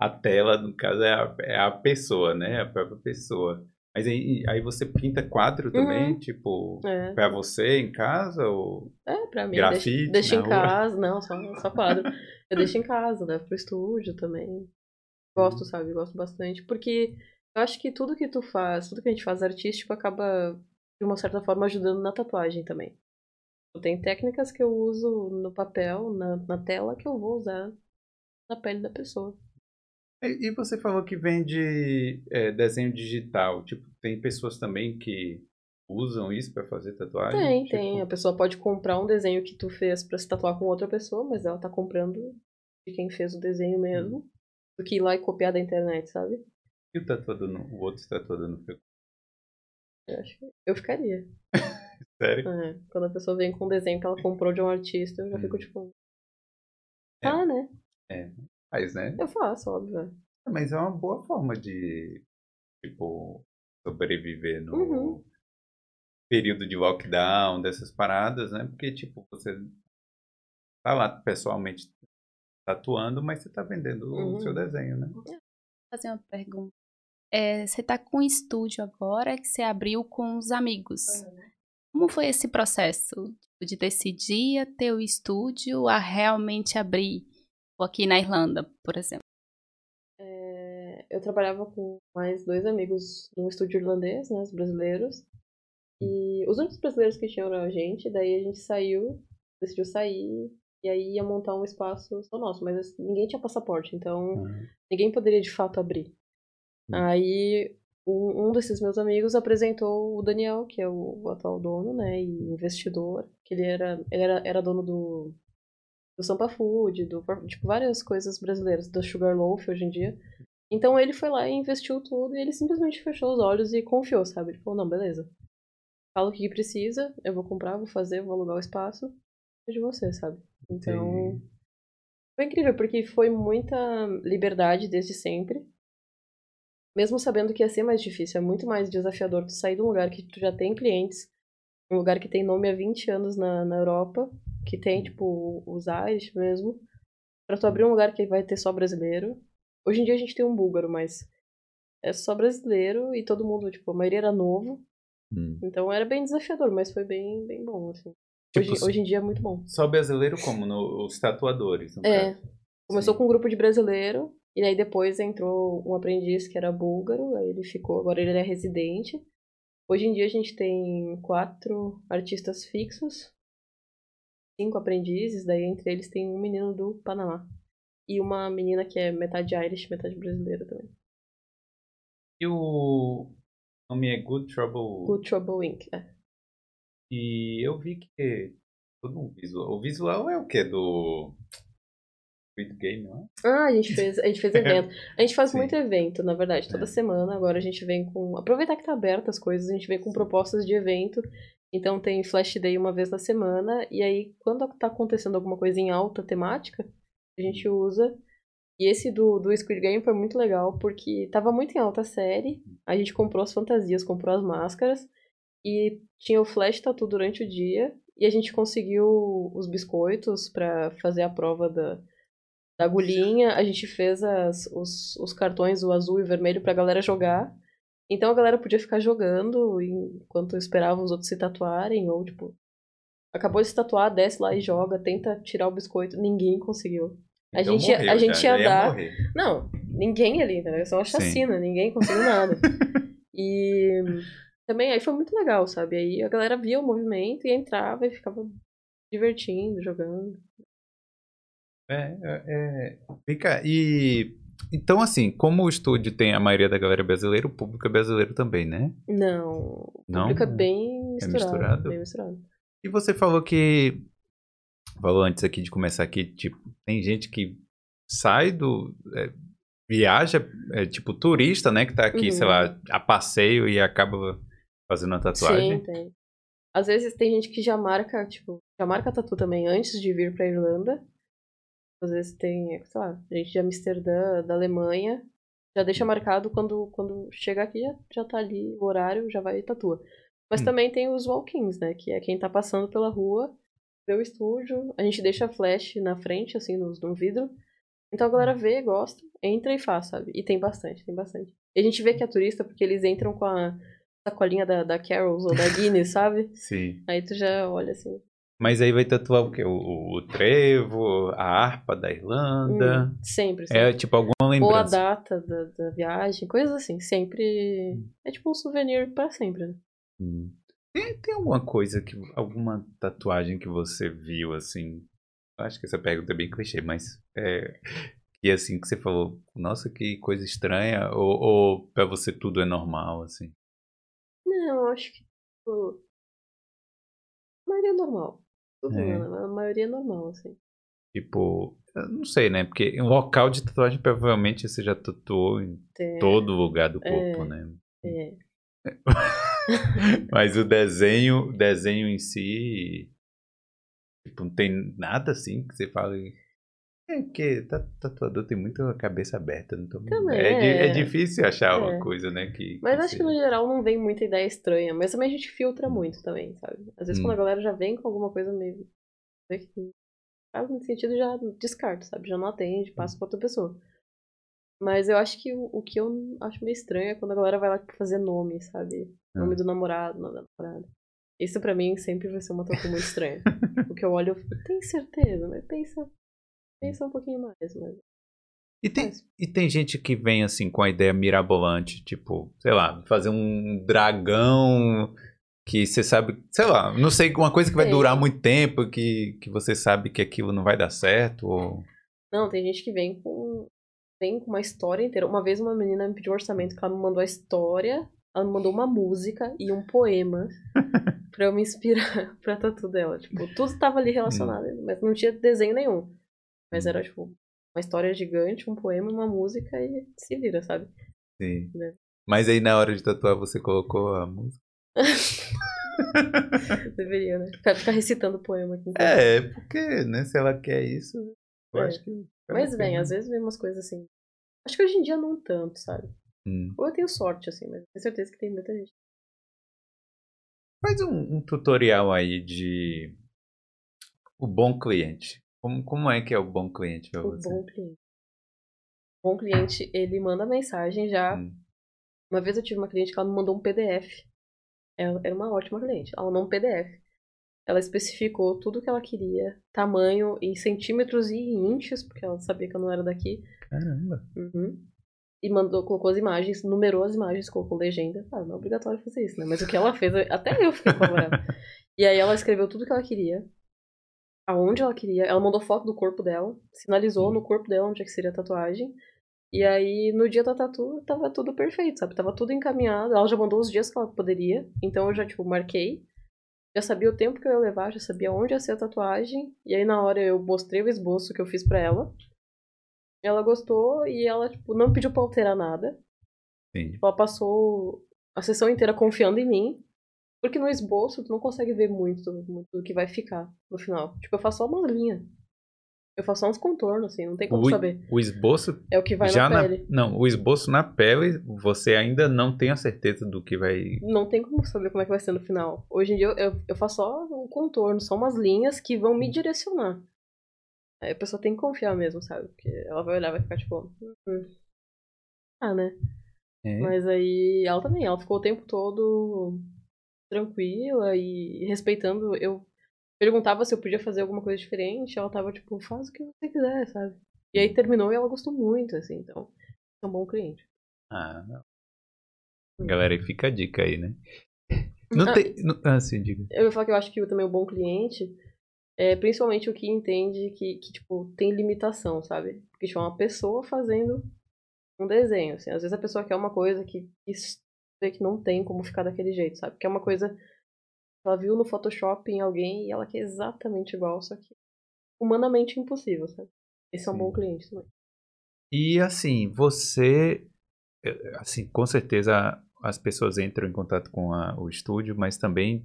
a tela, no caso, é a, é a pessoa, né? A própria pessoa. Mas aí, aí você pinta quadro também, tipo, É, pra você em casa? Ou... é pra mim. Grafite deixa em rua. casa. Não, só, só quadro. Eu deixo em casa, levo pro estúdio também. Uhum. Gosto, sabe? Gosto bastante. Porque eu acho que tudo que tu faz, tudo que a gente faz artístico acaba, de uma certa forma, ajudando na tatuagem também. Tem técnicas que eu uso no papel, na, na tela, que eu vou usar na pele da pessoa. E, e você falou que vende é, desenho digital. Tipo, tem pessoas também que usam isso pra fazer tatuagem? Tem, Tipo, tem. A pessoa pode comprar um desenho que tu fez pra se tatuar com outra pessoa, mas ela tá comprando de quem fez o desenho mesmo, do que ir lá e copiar da internet, sabe? E o tatuador, não, o outro tatuador não ficou Eu acho que eu ficaria. sério? É, quando a pessoa vem com um desenho que ela comprou de um artista, eu já fico tipo. É. Ah, né? Faz, né? Eu faço, óbvio. é. Mas é uma boa forma de, tipo, sobreviver no Uhum. período de lockdown, dessas paradas, né? Porque, tipo, você tá lá pessoalmente tatuando, mas você tá vendendo o Uhum. seu desenho, né? fazer uma pergunta. É, você está com um estúdio agora que você abriu com os amigos. Como foi esse processo de decidir a ter o estúdio a realmente abrir? Aqui na Irlanda, por exemplo. É, eu trabalhava com mais dois amigos num estúdio irlandês, né, os brasileiros. E os únicos brasileiros que tinham era a gente, daí a gente saiu, decidiu sair, e aí ia montar um espaço só nosso, mas assim, ninguém tinha passaporte, então Uhum. ninguém poderia de fato abrir. Hum. Aí um, um desses meus amigos apresentou o Daniel, que é o, atual dono, né, e investidor, que ele era, ele era, era dono do, do Sampa Food, do, tipo, várias coisas brasileiras, da Sugarloaf hoje em dia. Então ele foi lá e investiu tudo e ele simplesmente fechou os olhos e confiou, sabe? Ele falou, não, beleza. Fala o que precisa, eu vou comprar, vou fazer, vou alugar o espaço, é de você, sabe? Então, Entendi. foi incrível, porque foi muita liberdade desde sempre. Mesmo sabendo que ia ser mais difícil, é muito mais desafiador tu sair de um lugar que tu já tem clientes, um lugar que tem nome há 20 anos na, na Europa, que tem, tipo, os Irish mesmo, pra tu abrir um lugar que vai ter só brasileiro. Hoje em dia a gente tem um búlgaro, mas é só brasileiro e todo mundo, tipo, a maioria era novo, Hum. então era bem desafiador, mas foi bem, bem bom, assim. Tipo, Hoje, hoje em dia é muito bom. Só brasileiro como? No, os tatuadores, no É. caso. Começou Sim. com um grupo de brasileiro, e aí depois entrou um aprendiz que era búlgaro, aí ele ficou, agora ele é residente. Hoje em dia a gente tem quatro artistas fixos, cinco aprendizes, daí entre eles tem um menino do Panamá. E uma menina que é metade Irish, metade brasileira também. E o nome é Good Trouble. Good Trouble Inc. É. E eu vi que todo um visual. O visual é o que? Do. Squid Game, não é? Ah, a gente fez, a gente fez evento. A gente faz Sim. muito evento, na verdade, toda É. semana. Agora a gente vem com. Aproveitar que tá aberto as coisas, a gente vem com propostas de evento. Então tem Flash Day uma vez na semana. E aí, quando tá acontecendo alguma coisa em alta temática, a gente usa. E esse do, do Squid Game foi muito legal, porque tava muito em alta a série. A gente comprou as fantasias, comprou as máscaras. E tinha o Flash Tattoo durante o dia. E a gente conseguiu os biscoitos pra fazer a prova da, da agulhinha. A gente fez as, os, os cartões, o azul e o vermelho, pra galera jogar. Então a galera podia ficar jogando enquanto esperava os outros se tatuarem, ou tipo, acabou de se tatuar, desce lá e joga, tenta tirar o biscoito. Ninguém conseguiu. A Então gente ia- morreu a gente ia já dar- morrer. Não, ninguém ali, né? Isso é uma Sim. chacina, ninguém conseguiu nada. e também aí foi muito legal, sabe? Aí a galera via o movimento e entrava e ficava divertindo, jogando. É, é, é. Fica. E. Então, assim, como o estúdio tem a maioria da galera brasileira, o público é brasileiro também, né? Não, o Não? público é bem misturado. misturado? Bem misturado. E você falou que. Falou antes aqui de começar aqui, tipo, tem gente que sai do. é, viaja, é, tipo, turista, né? Que tá aqui, Uhum. sei lá, a passeio e acaba fazendo uma tatuagem. Sim, tem. Às vezes tem gente que já marca, tipo, já marca tatu também antes de vir pra Irlanda. Às vezes tem, sei lá, gente de Amsterdã, da Alemanha, já deixa marcado quando, quando chega aqui, já, já tá ali o horário, já vai e tatua. Mas Hum. também tem os walk-ins, né? Que é quem tá passando pela rua, vê o estúdio, a gente deixa flash na frente, assim, no, no vidro. Então a galera vê, gosta, entra e faz, sabe? E tem bastante, tem bastante. E a gente vê que é turista porque eles entram com a sacolinha da, da Carols ou da Guinness, sabe? Sim. Aí tu já olha assim. Mas aí vai tatuar o quê? O, o- trevo, a harpa da Irlanda. hum, sempre, sempre. É tipo alguma Ou a lembrança. data da, da viagem, coisas assim. Sempre. É tipo um souvenir pra sempre, né? Hum. Tem, tem alguma coisa que. Alguma tatuagem que você viu assim? Acho que essa pergunta é bem clichê, mas. É, que assim que você falou, nossa, que coisa estranha, ou, ou pra você tudo é normal, assim. Não, eu acho que. Tipo, é normal. Tudo É. a maioria é normal, assim. Tipo, não sei, né? Porque um local de tatuagem provavelmente você já tatuou em Tem, todo lugar do corpo, É. né? é, Mas o desenho, desenho em si, tipo, não tem nada assim que você fala. É porque ta- tatuador tem muito a cabeça aberta, então Também, é, é é. difícil achar uma É. coisa, né? Que, Mas que acho que no seja. geral não vem muita ideia estranha. Mas também a gente filtra muito também, sabe? Às vezes Hum. quando a galera já vem com alguma coisa meio. que faz muito sentido, já descarto, sabe? Já não atende, passa pra outra pessoa. Mas eu acho que o, o que eu acho meio estranho é quando a galera vai lá tipo, fazer nome, sabe? Nome Ah. do namorado, nome da namorada. Isso pra mim sempre vai ser uma tatu muito estranha. o que eu olho, fico, tem certeza, mas pensa, pensa um pouquinho mais, mas E tem, e tem gente que vem assim com a ideia mirabolante, tipo, sei lá, fazer um dragão que você sabe, sei lá, não sei, uma coisa que vai Tem. durar muito tempo, que, que você sabe que aquilo não vai dar certo, ou... Não, tem gente que vem com, vem com uma história inteira. Uma vez uma menina me pediu um orçamento que ela me mandou a história, ela me mandou uma música e um poema pra eu me inspirar pra tatu dela. Tipo, tudo tava ali relacionado, mas não tinha desenho nenhum. Mas era, tipo, uma história gigante, um poema, uma música e se vira, sabe? Sim. Né. Mas aí na hora de tatuar você colocou a música? Deveria, né? Ficar, ficar recitando poema aqui. então. É, porque, né, se ela quer isso, eu É. acho que... Mas vem, às vezes vem umas coisas assim. Acho que hoje em dia não tanto, sabe? Hum. Ou eu tenho sorte, assim, mas tenho certeza que tem muita gente. Faz um, um tutorial aí de o bom cliente. Como, como é que é o bom cliente pra O você? bom cliente. O bom cliente, ele manda mensagem já. Hum. Uma vez eu tive uma cliente que ela me mandou um PDF. Ela era uma ótima cliente. Ela mandou um PDF. Ela especificou tudo que ela queria, tamanho em centímetros e em inches, porque ela sabia que eu não era daqui. Caramba. Uhum. E mandou, colocou as imagens, numerou as imagens, colocou legenda. Ah, não é obrigatório fazer isso, né? Mas o que ela fez, até eu fiquei apavorada. e aí ela escreveu tudo que ela queria, aonde ela queria. Ela mandou foto do corpo dela, sinalizou no corpo dela onde é que seria a tatuagem. E aí, no dia da tatu, tava tudo perfeito, sabe? Tava tudo encaminhado. Ela já mandou os dias que ela poderia. Então eu já, tipo, marquei. Já sabia o tempo que eu ia levar, já sabia onde ia ser a tatuagem. E aí, na hora, eu mostrei o esboço que eu fiz pra ela. Ela gostou e ela, tipo, não pediu pra alterar nada. Sim. Tipo, ela passou a sessão inteira confiando em mim. Porque no esboço tu não consegue ver muito, muito do que vai ficar no final. Tipo, eu faço só uma linha. Eu faço só uns contornos, assim, não tem como O, saber. o esboço É o que vai já na na, pele. não, o esboço na pele, você ainda não tem a certeza do que vai. Não tem como saber como é que vai ser no final. Hoje em dia eu, eu, eu faço só um contorno, só umas linhas que vão me direcionar. Aí a pessoa tem que confiar mesmo, sabe? Porque ela vai olhar e vai ficar tipo. "Hum, Ah, né? É. Mas aí ela também, ela ficou o tempo todo tranquila e respeitando. Eu perguntava se eu podia fazer alguma coisa diferente, ela tava tipo, faz o que você quiser, sabe? E aí terminou e ela gostou muito, assim, então é um bom cliente. Ah, não. Galera, fica a dica aí, né? Não Ah, tem. Não, ah, sim, diga. Eu ia falar que eu acho que também o bom cliente é principalmente o que entende que, que tipo, tem limitação, sabe? Porque, tipo, é uma pessoa fazendo um desenho, assim. Às vezes a pessoa quer uma coisa que, que vê que não tem como ficar daquele jeito, sabe? Que é uma coisa que ela viu no Photoshop em alguém e ela quer exatamente igual, só que humanamente impossível, sabe? Esse é um Sim. bom cliente também. E assim, você. eh, Assim, com certeza as pessoas entram em contato com a- o estúdio, mas também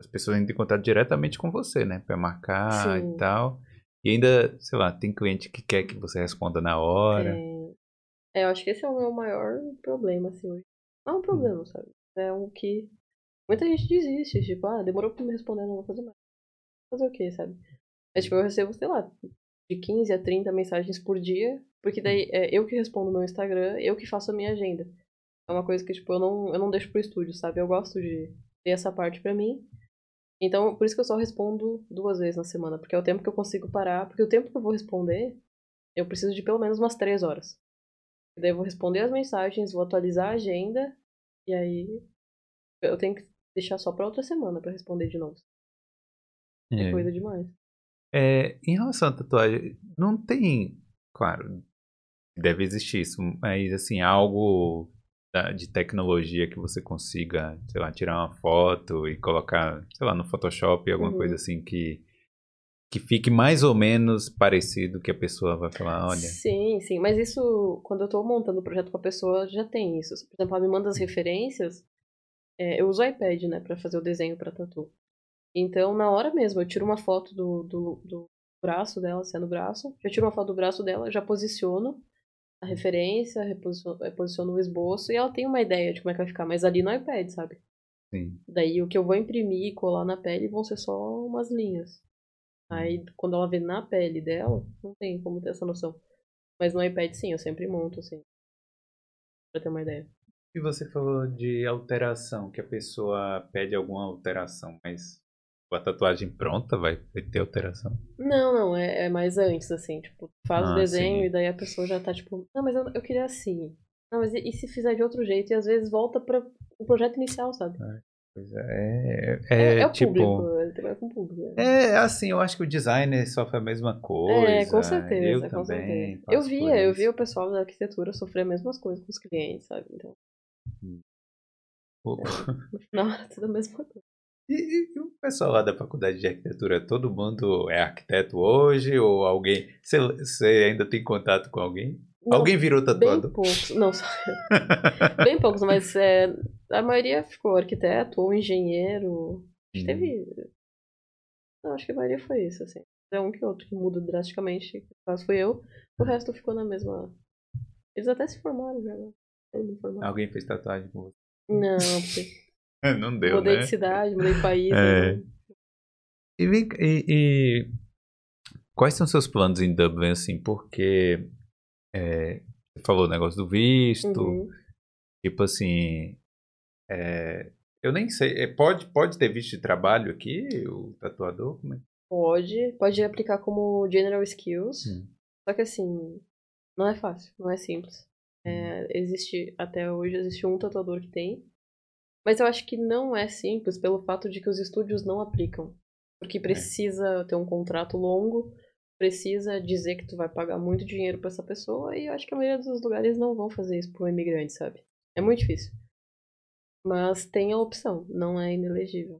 as pessoas entram em contato diretamente com você, né? Pra marcar Sim. e tal. E ainda, sei lá, tem cliente que quer que você responda na hora. É... é, eu acho que esse é o meu maior problema, assim, hoje. Não é um problema, sabe? É um que muita gente desiste, tipo, ah, demorou pra me responder, não vou fazer mais. Fazer o quê, sabe? Mas, tipo, eu recebo, sei lá, de 15 a 30 mensagens por dia, porque daí é eu que respondo no Instagram, eu que faço a minha agenda. É uma coisa que, tipo, eu não, eu não deixo pro estúdio, sabe? Eu gosto de ter essa parte pra mim. Então, por isso que eu só respondo duas vezes na semana, porque é o tempo que eu consigo parar, porque o tempo que eu vou responder, eu preciso de pelo menos umas três horas. E daí eu vou responder as mensagens, vou atualizar a agenda, e aí eu tenho que deixar só pra outra semana pra responder de novo. É, É. coisa demais. É, em relação à tatuagem, não tem, claro, deve existir isso, mas assim, algo da- de tecnologia que você consiga, sei lá, tirar uma foto e colocar, sei lá, no Photoshop, alguma Uhum. coisa assim que que fique mais ou menos parecido que a pessoa vai falar, olha, Sim, sim. Mas isso, quando eu tô montando o projeto com a pessoa, já tem isso. Por exemplo, ela me manda as referências. é, eu uso o iPad, né, pra fazer o desenho pra tatu. Então, na hora mesmo, eu tiro uma foto do, do, do braço dela, se é no braço. Já tiro uma foto do braço dela, já posiciono a referência, posiciono o esboço e ela tem uma ideia de como é que vai ficar. Mas ali no iPad, sabe? sim, Daí o que eu vou imprimir e colar na pele vão ser só umas linhas. Aí quando ela vê na pele dela, não tem como ter essa noção. Mas no iPad sim, eu sempre monto, assim. Pra ter uma ideia. E você falou de alteração, que a pessoa pede alguma alteração, mas a tatuagem pronta vai, ter alteração? Não, não, é, é mais antes, assim, tipo, faz Ah, o desenho sim. e daí a pessoa já tá, tipo, não, mas eu, eu queria assim. Não, mas e, e se fizer de outro jeito? E às vezes volta para o projeto inicial, sabe? Pois é, É, é, é o tipo... público, ele trabalha com o público. né? É, assim, eu acho que o designer sofre a mesma coisa. É, com certeza, Eu com também. certeza. Eu via, eu via o pessoal da arquitetura sofrer as mesmas coisas com os clientes, sabe? Então, O- no final é tudo a mesma coisa. E, e- o pessoal lá da faculdade de arquitetura, todo mundo é arquiteto hoje? Ou alguém. Você ainda tem contato com alguém? Não, alguém virou Bem tatuador? poucos, não, só eu. Bem poucos, mas é, a maioria ficou arquiteto ou engenheiro. Acho que Uhum. teve. Não, acho que a maioria foi isso, assim. É um que outro que muda drasticamente. Caso fui eu. O resto ficou na mesma. Eles até se formaram já. né? Formava. Alguém fez tatuagem com você? Não, porque Não deu, mudei né? de cidade, mudei de país. É. né? E, vem cá, e- e quais são seus planos em Dublin, assim? Porque é, você falou o negócio do visto, Uhum. tipo assim, é, eu nem sei, é, pode, pode ter visto de trabalho aqui, o tatuador? Como é? Pode, pode aplicar como General Skills. Hum. Só que assim, não é fácil, não é simples. É, existe, até hoje, existe um tatuador que tem. Mas eu acho que não é simples pelo fato de que os estúdios não aplicam. Porque precisa ter um contrato longo, precisa dizer que tu vai pagar muito dinheiro pra essa pessoa, e eu acho que a maioria dos lugares não vão fazer isso pro imigrante, sabe? É muito difícil. Mas tem a opção, não é inelegível.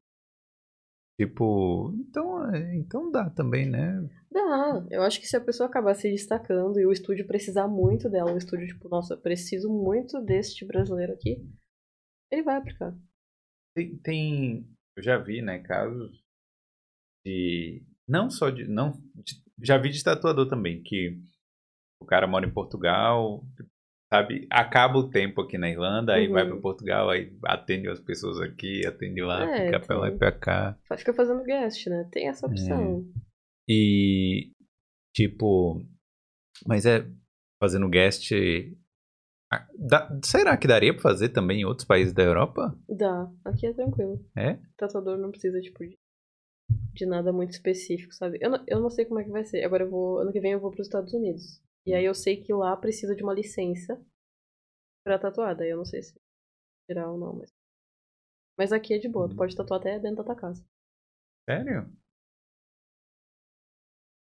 Tipo, então, é, então dá também, né? Dá. Eu acho que se a pessoa acabar se destacando e o estúdio precisar muito dela, o estúdio, tipo, nossa, eu preciso muito deste brasileiro aqui, ele vai aplicar. Tem, tem- eu já vi, né, casos de, não só de, não, de- já vi de tatuador também, que o cara mora em Portugal, sabe, acaba o tempo aqui na Irlanda, aí Uhum. vai para Portugal, aí atende as pessoas aqui, atende lá, É, fica pra lá e tem. pra cá. Fica fazendo guest, né? Tem essa opção. E, tipo, mas é fazendo guest. dá- será que daria pra fazer também em outros países da Europa? Dá. Aqui é tranquilo. É? O tatuador não precisa, tipo, de, de nada muito específico, sabe? Eu não, eu não sei como é que vai ser. Agora eu vou. Ano que vem eu vou pros Estados Unidos. E aí eu sei que lá precisa de uma licença pra tatuar. Daí eu não sei se tirar ou não, mas. Mas aqui é de boa, tu pode tatuar até dentro da tua casa. Sério?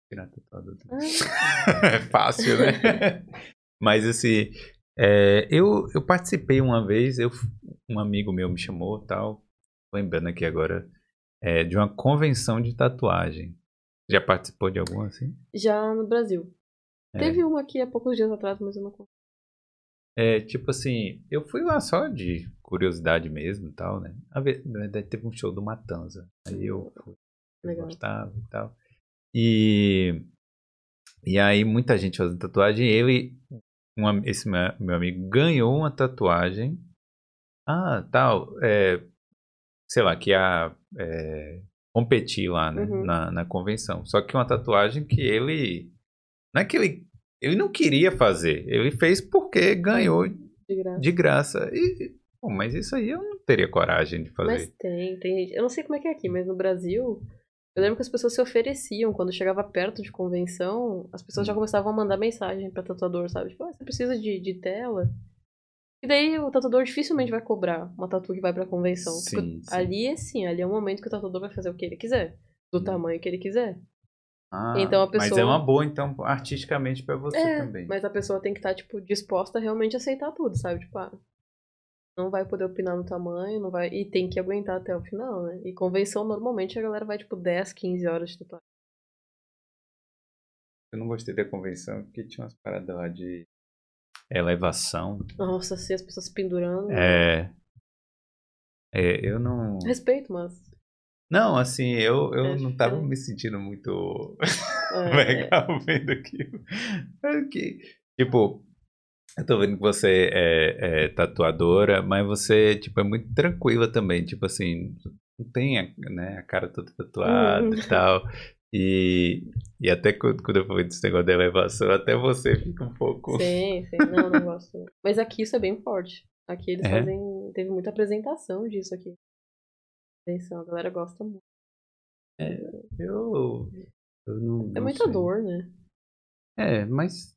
Tirar tatuador também. Ah, É fácil, né? Mas assim, é, eu, eu participei uma vez, eu, um amigo meu me chamou tal, lembrando aqui agora, é, de uma convenção de tatuagem. Já participou de alguma assim? já no Brasil. É. Teve uma aqui há poucos dias atrás, mas eu não. É, tipo assim, eu fui lá só de curiosidade mesmo e tal, né? A verdade, teve um show do Matanza. Aí eu fui, eu Legal. gostava e tal. E, e aí muita gente fazendo tatuagem. Ele, esse meu, meu amigo, ganhou uma tatuagem. Ah, tal, é, sei lá, que ia é, competir lá, né? Uhum. Na, na convenção. Só que uma tatuagem que ele. Não é que ele. Ele não queria fazer. Ele fez porque ganhou De graça. de graça. E, mas isso aí eu não teria coragem de fazer. Mas tem, tem gente. Eu não sei como é que é aqui, mas no Brasil, eu lembro que as pessoas se ofereciam quando chegava perto de convenção, as pessoas Hum. já começavam a mandar mensagem pra tatuador, sabe? Tipo, ah, você precisa de, de tela. E daí o tatuador dificilmente vai cobrar uma tatu que vai pra convenção. Sim, sim. ali é sim, ali é um momento que o tatuador vai fazer o que ele quiser. Do Hum. tamanho que ele quiser. Ah, Então a Mas é pessoa- uma boa, então, artisticamente pra você É, também. mas a pessoa tem que estar, tipo, disposta a realmente aceitar tudo, sabe? Tipo, ah, não vai poder opinar no tamanho, não vai. E tem que aguentar até o final, né? E convenção, normalmente, a galera vai, tipo, 10, 15 horas de tatuagem. Eu não gostei da convenção porque tinha umas paradas lá de elevação. Nossa, assim, as pessoas pendurando. É. É, eu não. Respeito, mas. Não, assim, eu, eu É não tava diferente. me sentindo muito É, legal vendo aquilo. É que, tipo, eu tô vendo que você é, é tatuadora, mas você, tipo, é muito tranquila também. Tipo assim, não tem a, né, a cara toda tatuada Uhum. e tal. E, e até quando, quando eu falei desse negócio da elevação, até você fica um pouco. Sim, sim. Não, não gosto. Mas aqui isso é bem forte. Aqui eles É? fazem. Teve muita apresentação disso aqui. Atenção, a galera gosta muito. É, eu, eu não, É não muita sei. dor, né? É, mas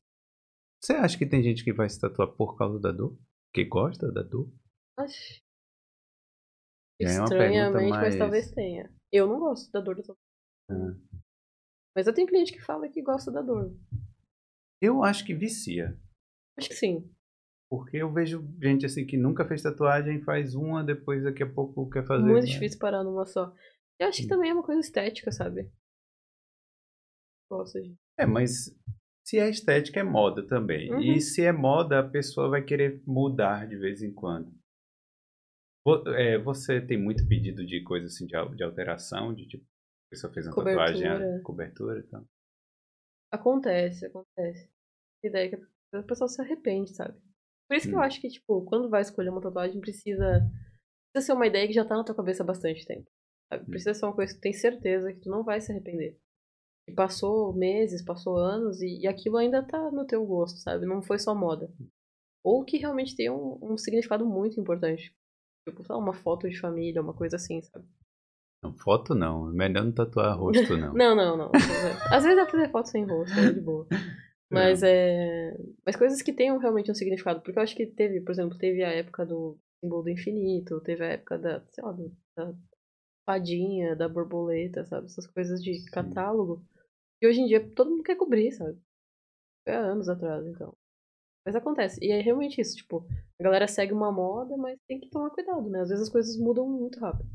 você acha que tem gente que vai se tatuar por causa da dor? Que gosta da dor? Acho. É Estranhamente, mas mais- talvez tenha. Eu não gosto da dor da tatuagem. Ah. Mas eu tenho cliente que fala que gosta da dor. Eu acho que vicia. Acho que sim. Porque eu vejo gente assim que nunca fez tatuagem, faz uma, depois daqui a pouco quer fazer. Muito né? difícil parar numa só. Eu acho que também é uma coisa estética, sabe? Gosto de. É, mas se é estética, é moda também. Uhum. E se é moda, a pessoa vai querer mudar de vez em quando. É, você tem muito pedido de coisa assim, de alteração, de tipo, a pessoa fez uma tatuagem, Cobertura. a cobertura e tal. Acontece, acontece. A ideia é que a pessoa se arrepende, sabe? Por isso que eu Hum. acho que, tipo, quando vai escolher uma tatuagem, precisa, precisa ser uma ideia que já tá na tua cabeça há bastante tempo. Sabe? Hum. Precisa ser uma coisa que tu tem certeza que tu não vai se arrepender. E passou meses, passou anos e, e aquilo ainda tá no teu gosto, sabe? Não foi só moda. Ou que realmente tem um, um significado muito importante. Tipo, sei uma foto de família, uma coisa assim, sabe? Não, foto não. Melhor não tatuar rosto, não. Não, não, não. Às vezes dá pra fazer foto sem rosto, é de boa. Mas é. Mas coisas que tenham realmente um significado. Porque eu acho que teve, por exemplo, teve a época do símbolo do infinito, teve a época da, sei lá, da fadinha, da borboleta, sabe? Essas coisas de Sim. catálogo. E hoje em dia todo mundo quer cobrir, sabe? Foi há anos atrás, então. Mas acontece. E é realmente isso, tipo, a galera segue uma moda, mas tem que tomar cuidado, né? Às vezes as coisas mudam muito rápido.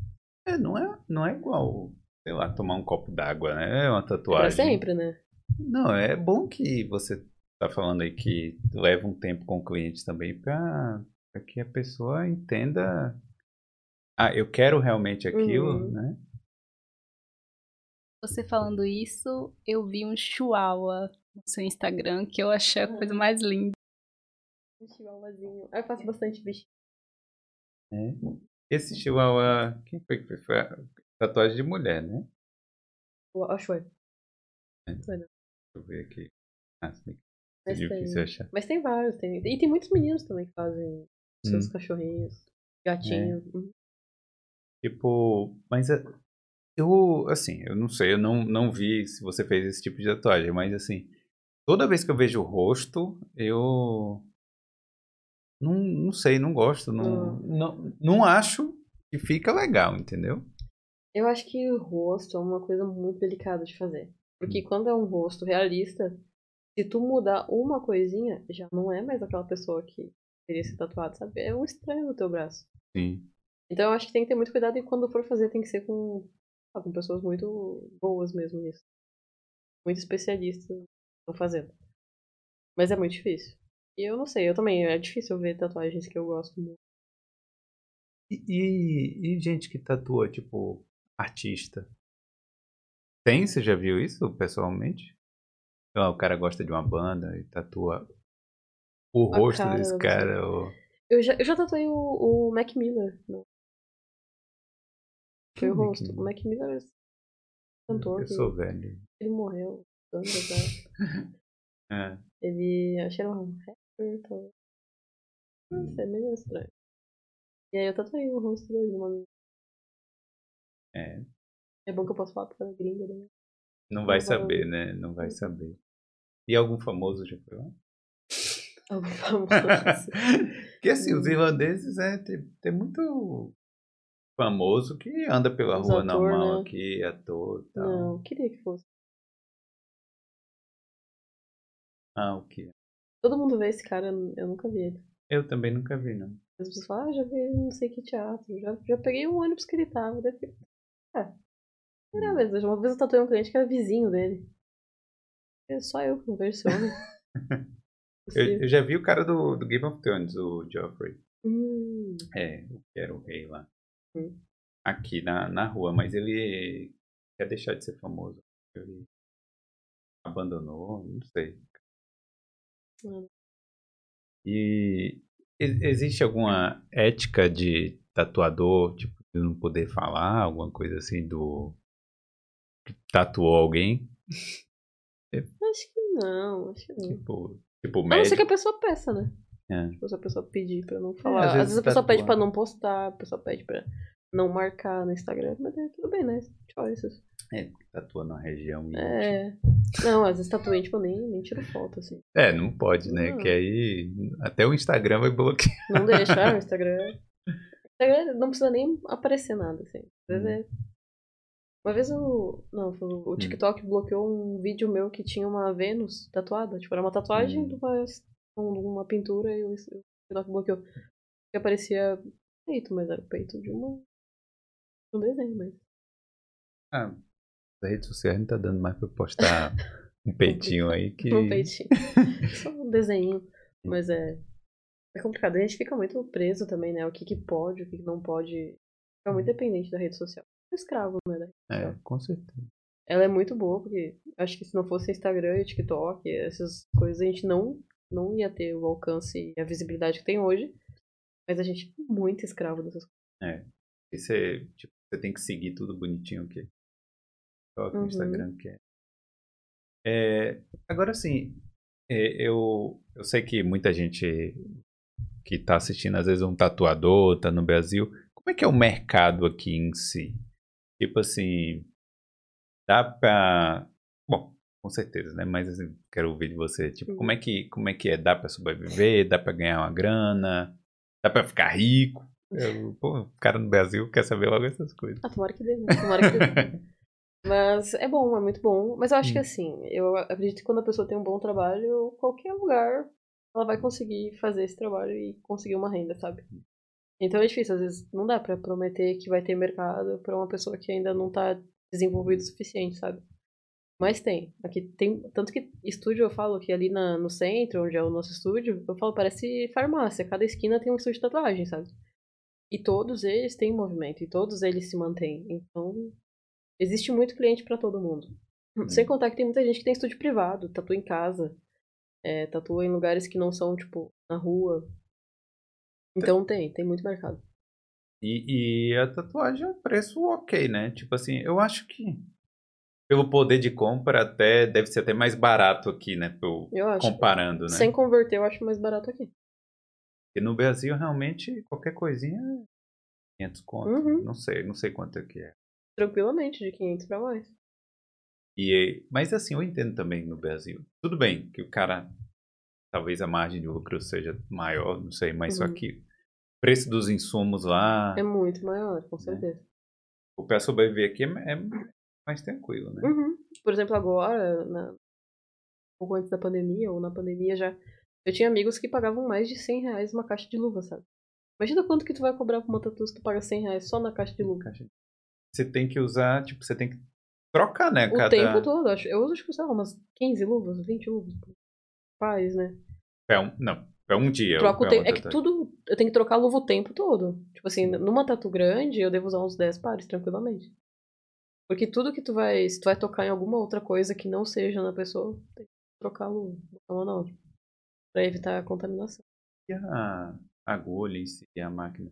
É, não é, não é igual, sei lá, tomar um copo d'água, né? É uma É pra tatuagem. sempre, né? Não, é bom que você tá falando aí que leva um tempo com o cliente também pra, pra que a pessoa entenda. Ah, eu quero realmente aquilo, Uhum. né? Você falando isso, eu vi um chihuahua no seu Instagram que eu achei a coisa mais linda. Um chihuahuazinho. Ah, eu faço bastante bicho. É. Esse chihuahua, quem foi que fez? Foi a tatuagem de mulher, né? Acho que foi. É. Foi, né? Deixa eu ver aqui. Ah, é Mas difícil achar. mas tem vários. Tem, e tem muitos meninos também que fazem seus Hum. cachorrinhos, gatinhos. É. Tipo, mas é- eu, assim, eu não sei, eu não, não vi se você fez esse tipo de tatuagem, mas assim, toda vez que eu vejo o rosto, eu não, não sei, não gosto, não, não, não acho que fica legal, entendeu? Eu acho que o rosto é uma coisa muito delicada de fazer. Hum. Porque quando é um rosto realista, se tu mudar uma coisinha, já não é mais aquela pessoa que teria se tatuado, sabe? É um estranho no teu braço. Sim. Então eu acho que tem que ter muito cuidado e quando for fazer tem que ser com, ah, com pessoas muito boas mesmo nisso. Muito especialistas estão fazendo. Mas é muito difícil. E eu não sei, eu também, é difícil ver tatuagens que eu gosto muito. E, e, e gente que tatua, tipo, artista? Tem? Você já viu isso pessoalmente? Lá, o cara gosta de uma banda e tatua o rosto cara desse cara. Ou... Eu já, eu já tatuei o, o Mac Miller. No, foi o Mac rosto. Miller? O Mac Miller é cantor Eu que sou velho. ele morreu anos. É. Ele acho que era um talvez. Não sei, é meio estranho. E aí eu tatuei o rosto dele numa menina. É. É bom que eu posso falar é gringa, né? Não vai saber, né? Não vai saber. E algum famoso já foi lá? Algum famoso. Porque assim, os irlandeses é, tem, tem muito famoso que anda pela Os rua ator, normal né? aqui, ator e tal. Não, queria que fosse. Ah, o que? Todo mundo vê esse cara, eu nunca vi ele. Eu também nunca vi, não. As pessoas falam, ah, já vi ele não sei que teatro. Já, já peguei um ônibus que ele tava. Daí fiquei, É. Mesmo. Uma vez eu tatuei um cliente que era vizinho dele. É só eu que não vejo esse homem. Eu, eu já vi o cara do, do Game of Thrones, o Joffrey. Hum, É, o que era o rei lá. Hum. Aqui na, na rua, mas ele quer deixar de ser famoso. Ele abandonou, não sei. Hum. E existe alguma ética de tatuador, tipo, de não poder falar, alguma coisa assim do que tatuou alguém? acho que não, acho que não. Tipo, tipo A não ser que médico. a pessoa peça, né? É. Tipo, se a pessoa pedir pra não falar. às às, vezes vezes a pessoa pede pra não postar, a pessoa pede pra. Não marcar no Instagram, mas é, tudo bem, né? Choices. É, tatua na região íntima. É. Não, às vezes tatuei, tipo, nem, nem tiro foto, assim. É, não pode, né? Não. Que aí até o Instagram vai bloquear. Não deixa, o Instagram. Instagram não precisa nem aparecer nada, assim. Às vezes é. Uma vez o. Não, o TikTok bloqueou um vídeo meu que tinha uma Vênus tatuada. Tipo, era uma tatuagem Hum. de uma, um- uma pintura e o o TikTok bloqueou. Que aparecia peito, mas era o peito de uma. Um desenho, mas. Ah, as redes sociais não tá dando mais pra postar um peitinho aí que. Um peitinho. Só um desenho. Mas é. É complicado. A gente fica muito preso também, né? O que, que pode, o que, que não pode. Fica muito dependente da rede social. É escravo, né? rede É, social. com certeza. Ela é muito boa, porque acho que se não fosse Instagram e TikTok, essas coisas, a gente não, não ia ter o alcance e a visibilidade que tem hoje. Mas a gente é muito escravo dessas coisas. E você, tipo, você tem que seguir tudo bonitinho aqui. Só que o Uhum. Instagram quer. É, agora sim, é, eu, eu sei que muita gente que tá assistindo, às vezes um tatuador, tá no Brasil. Como é que é o mercado aqui em si? Tipo assim, dá pra. Bom, com certeza, né? Mas assim, quero ouvir de você. Tipo, como é que, como é que é? Dá pra sobreviver? Dá pra ganhar uma grana? Dá pra ficar rico? Eu, pô, o cara no Brasil quer saber logo essas coisas. Ah, tomara que dê, né? Tomara que dê. Mas é bom, é muito bom. Mas eu acho que Hum. assim, eu acredito que quando a pessoa tem um bom trabalho, qualquer lugar ela vai conseguir fazer esse trabalho e conseguir uma renda, sabe? Então é difícil, às vezes não dá pra prometer que vai ter mercado pra uma pessoa que ainda não tá desenvolvida o suficiente, sabe? Mas tem. Aqui tem. Tanto que estúdio eu falo que ali na, no centro, onde é o nosso estúdio, eu falo, parece farmácia. Cada esquina tem um estúdio de tatuagem, sabe? E todos eles têm movimento, e todos eles se mantêm. Então, existe muito cliente pra todo mundo. Sem contar que tem muita gente que tem estúdio privado, tatua em casa, é, tatua em lugares que não são, tipo, na rua. Então tem, tem muito mercado. E, e a tatuagem é um preço ok, né? Tipo assim, eu acho que pelo poder de compra até deve ser até mais barato aqui, né? Pelo- Eu acho. comparando, né? Sem converter, eu acho mais barato aqui. Porque no Brasil realmente qualquer coisinha é 500 conto. Uhum. Não sei, não sei quanto é que é. Tranquilamente, de 500 pra mais. E, mas assim, eu entendo também no Brasil. Tudo bem que o cara, talvez a margem de lucro seja maior, não sei, mas só Uhum. que o preço dos insumos lá, É muito maior, com certeza. o para sobreviver aqui é, é mais tranquilo, né? Uhum. Por exemplo, agora, na... um pouco antes da pandemia, ou na pandemia já, eu tinha amigos que pagavam mais de 100 reais uma caixa de luva, sabe? Imagina quanto que tu vai cobrar pra uma tatu se tu paga 100 reais só na caixa de luva. Você tem que usar, tipo, você tem que trocar, né? O cada... tempo todo, acho. Eu uso, tipo, sei lá, umas 15 luvas, 20 luvas. Faz, né? É um, não, é um dia. Troco é tempo. uma É que tudo. Eu tenho que trocar a luva o tempo todo. Tipo assim, numa tatu grande, eu devo usar uns 10 pares, tranquilamente. Porque tudo que tu vai. Se tu vai tocar em alguma outra coisa que não seja na pessoa, tem que trocar a luva. botar uma nova. Pra evitar a contaminação. E a agulha em si, e a máquina.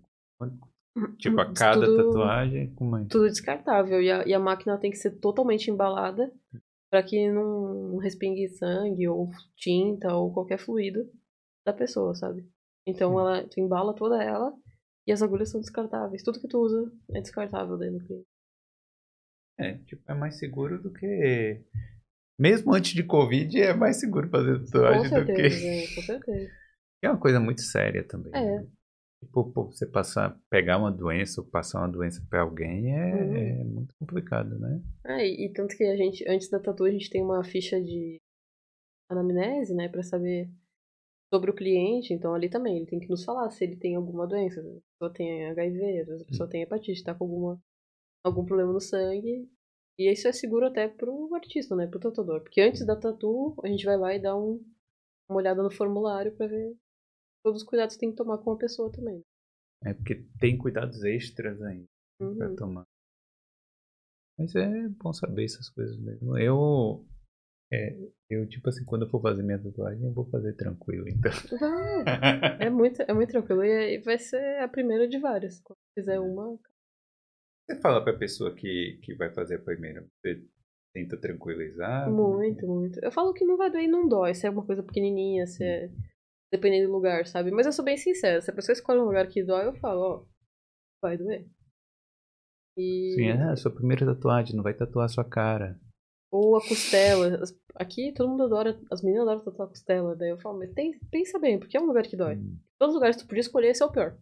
Tipo, a Isso cada tudo- tatuagem, como é? Tudo descartável. E a, e a máquina tem que ser totalmente embalada pra que não, não respingue sangue ou tinta ou qualquer fluido da pessoa, sabe? Então Hum. ela, tu embala toda ela e as agulhas são descartáveis. Tudo que tu usa é descartável dentro do cliente. É, tipo, é mais seguro do que. Mesmo antes de Covid, é mais seguro fazer tatuagem do que. é, com certeza. É uma coisa muito séria também. É. né? Tipo, pô, você passar, pegar uma doença ou passar uma doença pra alguém é, Uhum. é muito complicado, né? É, e, e tanto que a gente, antes da tatu, a gente tem uma ficha de anamnese, né, pra saber sobre o cliente. Então ali também, ele tem que nos falar se ele tem alguma doença. Vezes a pessoa tem HIV, vezes a pessoa tem hepatite, tá com alguma, algum problema no sangue. E isso é seguro até pro artista, né, pro tatuador. Porque antes da tatu, a gente vai lá e dá um, uma olhada no formulário pra ver todos os cuidados que tem que tomar com a pessoa também. É porque tem cuidados extras ainda pra Uhum. tomar. Mas é bom saber essas coisas mesmo. Eu. É, eu, tipo assim, quando eu for fazer minha tatuagem, eu vou fazer tranquilo, então. Vai. É muito, é muito tranquilo. E vai ser a primeira de várias. Quando fizer uma. Você fala pra pessoa que, que vai fazer a primeira, você tenta tranquilizar? Muito, muito. Eu falo que não vai doer e não dói. Se é uma coisa pequenininha, se é. Dependendo do lugar, sabe? Mas eu sou bem sincera. Se a pessoa escolhe um lugar que dói, eu falo, ó. Vai doer. E... Sim, é a sua primeira tatuagem, não vai tatuar a sua cara. Ou a costela. Aqui todo mundo adora, as meninas adoram tatuar a costela. Daí eu falo, mas tem, pensa bem, porque é um lugar que dói. Hum, Todos os lugares que tu podia escolher, esse é o pior.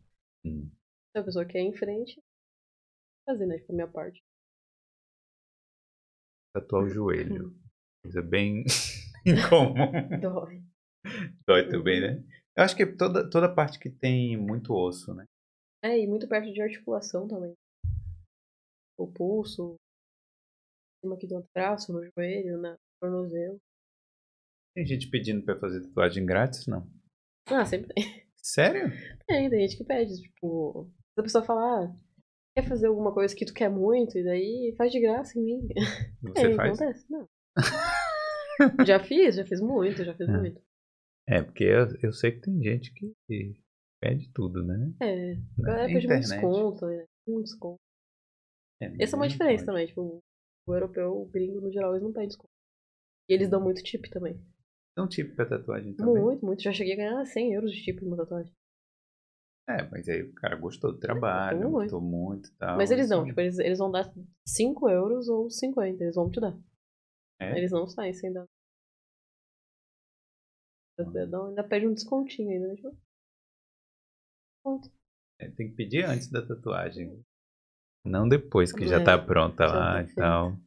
hum. Se a pessoa quer ir em frente, fazer, né? Tipo, a minha parte. Tatuar o joelho. Coisa bem incomum. Dói. Dói também, né? Eu acho que toda, toda parte que tem muito osso, né? É, e muito perto de articulação também. O pulso, cima aqui do braço, no joelho, na tornozelo. Tem gente pedindo pra fazer tatuagem grátis, não? Ah, sempre tem. Sério? Tem, tem gente que pede, tipo, a pessoa falar, ah, quer fazer alguma coisa que tu quer muito, e daí faz de graça em mim. Você é, faz? acontece, não. já fiz, já fiz muito, já fiz É. muito. É, porque eu, eu sei que tem gente que que pede tudo, né? É, a galera pede muito desconto, né? Muito desconto. É, Essa é uma diferença pode. também, tipo, o europeu, o gringo, no geral, eles não pedem desconto. E eles dão muito tip também. Então, tipo pra tatuagem também. Muito, muito. Já cheguei a ganhar 100 euros de tip numa tatuagem. É, mas aí o cara gostou do trabalho, muito. gostou muito e tal. Mas eles isso- dão, tipo, eles, eles vão dar 5 euros ou 50, eles vão te dar. É? Eles não saem sem dar. Dão- ainda pede um descontinho ainda, né? Tipo. É, tem que pedir antes da tatuagem. Não depois que já É, tá pronta já lá tá e tal.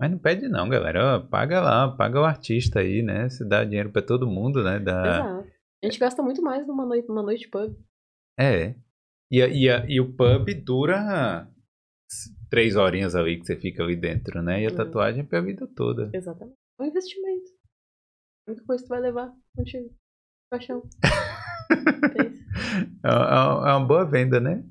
Mas não pede não, galera. Ó, paga lá, paga o artista aí, né? Se dá dinheiro pra todo mundo, né? Dá... Exato. A gente gasta muito mais numa noite, numa noite pub. É. E, e, e o pub dura três horinhas ali que você fica ali dentro, né? E a Hum. tatuagem é pra vida toda. Exatamente. É um investimento. A única coisa que tu vai levar contigo. Paixão. É. É, é- é uma boa venda, né?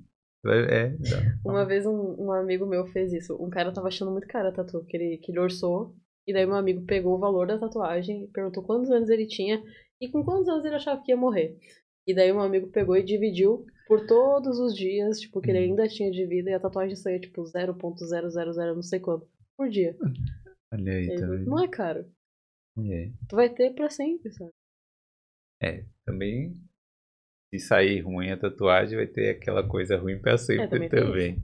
É, dá. Uma vez um, um amigo meu fez isso. Um cara tava achando muito cara a tatu, que ele, que ele orçou. E daí meu amigo pegou o valor da tatuagem, perguntou quantos anos ele tinha e com quantos anos ele achava que ia morrer. E daí meu amigo pegou e dividiu por todos os dias, tipo, que ele Hum. ainda tinha de vida e a tatuagem saía, tipo, 0.000 não sei quanto por dia. Olha aí, tá não é caro. É. Tu vai ter pra sempre, sabe? Também, se sair ruim a tatuagem, vai ter aquela coisa ruim pra sempre É, também tem também.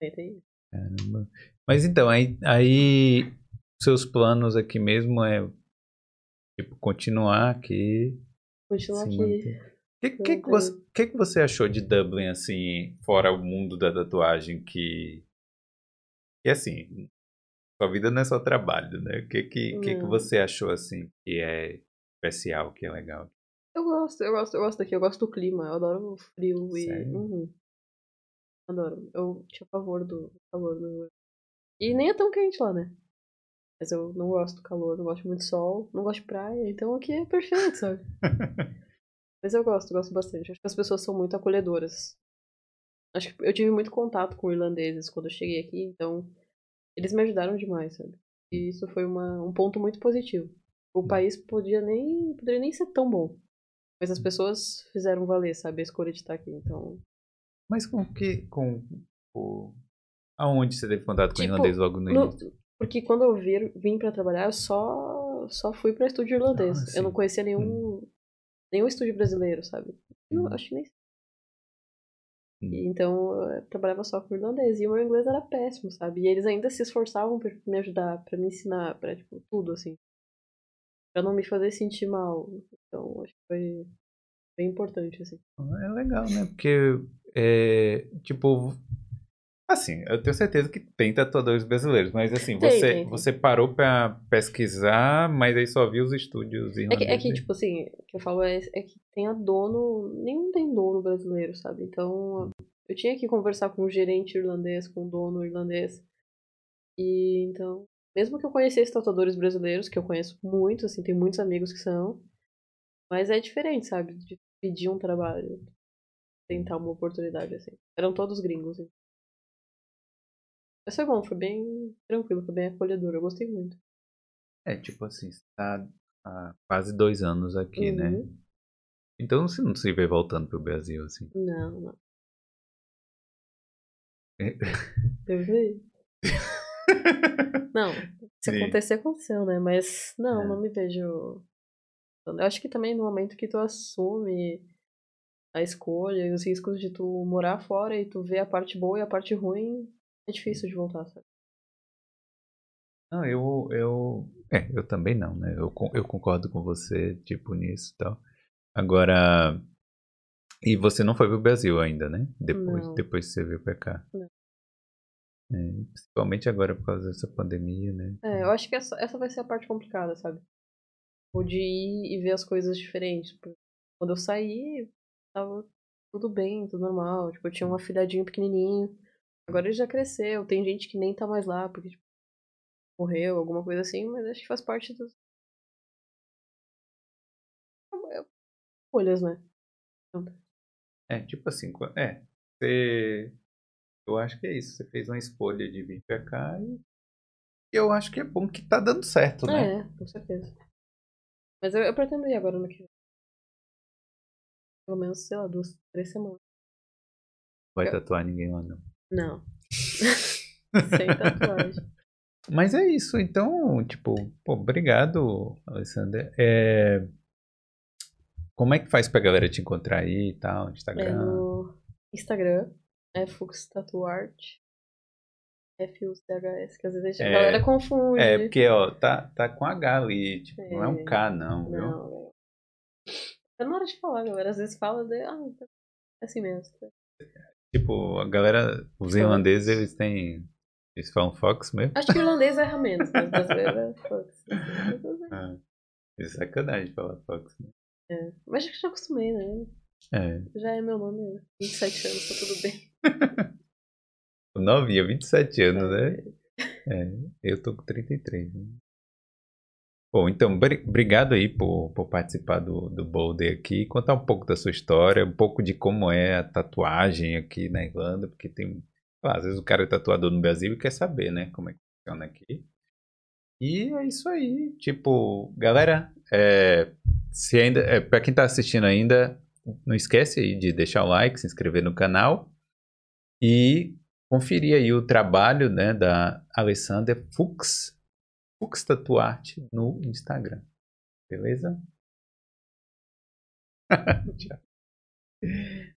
Tem Caramba. Mas então, aí, aí seus planos aqui mesmo é tipo continuar aqui. Continua se aqui. manter. O que, que, que, você, que, que você achou de Dublin, assim, fora o mundo da tatuagem, que. Que assim, sua vida não é só trabalho, né? O que, que, que, que você achou, assim, que é especial, que é legal? Eu gosto, eu gosto, eu gosto daqui, eu gosto do clima, eu adoro o frio e. Sério? Uhum. Adoro. Eu tinha pavor do calor do. E nem é tão quente lá, né? Mas eu não gosto do calor, não gosto muito de sol, não gosto de praia, então aqui é perfeito, sabe? Mas eu gosto, gosto bastante. Acho que as pessoas são muito acolhedoras. Acho que eu tive muito contato com irlandeses quando eu cheguei aqui, então eles me ajudaram demais, sabe? E isso foi uma, um ponto muito positivo. O país podia nem, poderia nem ser tão bom. Mas as pessoas fizeram valer, sabe, a escolha de estar aqui. Então, Mas com que. Com, o aonde você teve contato com Tipo, irlandês logo no início? porque quando eu vir, vim pra trabalhar, eu só, só fui pra estúdio irlandês. Ah, eu não conhecia nenhum, nenhum estúdio brasileiro, sabe? Não, Hum. acho que nem. Hum. E Então, eu trabalhava só com irlandês. E o meu inglês era péssimo, sabe? E eles ainda se esforçavam pra me ajudar, pra me ensinar, pra, tipo, tudo, assim. Pra não me fazer sentir mal. Então, acho que foi bem importante, assim. É legal, né? Porque, é, tipo, assim, eu tenho certeza que tem tatuadores brasileiros, mas assim, Tem, você, tem, tem. você parou pra pesquisar, mas aí só viu os estúdios É que, é que, tipo assim, o que eu falo é, é que tem a dono, nenhum tem dono brasileiro, sabe? Então, eu tinha que conversar com o gerente irlandês, com o dono irlandês. E então, mesmo que eu conhecesse tatuadores brasileiros, que eu conheço muito, assim, tem muitos amigos que são, mas é diferente, sabe? De pedir um trabalho, tentar uma oportunidade, assim. Eram todos gringos, hein? Mas foi bom, foi bem tranquilo, foi bem acolhedor, eu gostei muito. É, tipo assim, você tá há quase dois anos aqui, né? Uhum. Então você não se vê voltando pro Brasil, assim. Não, não. É. Eu vi. Não, se Sim. acontecer, aconteceu, né? Mas não, É. não me vejo. Eu acho que também no momento que tu assume a escolha e os riscos de tu morar fora e tu vê a parte boa e a parte ruim, é difícil de voltar, sabe? Não, eu, eu, é, eu também não, né? Eu, eu concordo com você, tipo, nisso e tal. Agora, e você não foi pro Brasil ainda, né? Depois, Não. depois que você veio pra cá. Não. É, principalmente agora por causa dessa pandemia, né? É, eu acho que essa, essa vai ser a parte complicada, sabe? O de ir e ver as coisas diferentes. Quando eu saí, tava tudo bem, tudo normal. Tipo, eu tinha um afilhadinho pequenininho. Agora ele já cresceu. Tem gente que nem tá mais lá, porque tipo, morreu, alguma coisa assim, mas acho que faz parte dos. Escolhas, né? É, tipo assim, é, você, eu acho que é isso, você fez uma escolha de vir pra cá e eu acho que é bom que tá dando certo, né? É, com certeza. Mas eu, eu pretendo ir agora no que. Pelo menos, sei lá, duas, três semanas. Vai tatuar ninguém lá não. Não. Sem tatuagem. Mas é isso, então, tipo, pô, obrigado, Alessandra. É, Como é que faz pra galera te encontrar aí e tal, É Instagram? no Instagram, é Fux Tattoo Art. F-U-C-H-S, que às vezes a É, galera confunde. É, porque, ó, tá, tá com H ali, tipo, não é um É. K não, viu? Não, não. Tá na hora de falar, galera. Às vezes fala de. Ah, tá- é assim mesmo. Tipo, a galera, os irlandeses, eles têm, eles falam Fox mesmo? Acho que o irlandês erra menos, mas o brasileiro é Fux. Ah, é sacanagem falar Fox. né? É. Mas acho que já acostumei, né? É, Já é meu nome, 27 anos, tá tudo bem. novinha, 27 anos, né? É, eu tô com 33. Né? Bom, então, bri- obrigado aí por, por participar do, do Boulder aqui, contar um pouco da sua história, um pouco de como é a tatuagem aqui na Irlanda, porque tem, lá, às vezes o cara é tatuador no Brasil e quer saber, né, como é que funciona aqui. E é isso aí, tipo, galera, é, se ainda, é, para quem tá assistindo ainda, não esquece aí de deixar o like, se inscrever no canal e conferir aí o trabalho né, da Alessandra Fuchs, Fuchs Tatuarte no Instagram. Beleza? Tchau.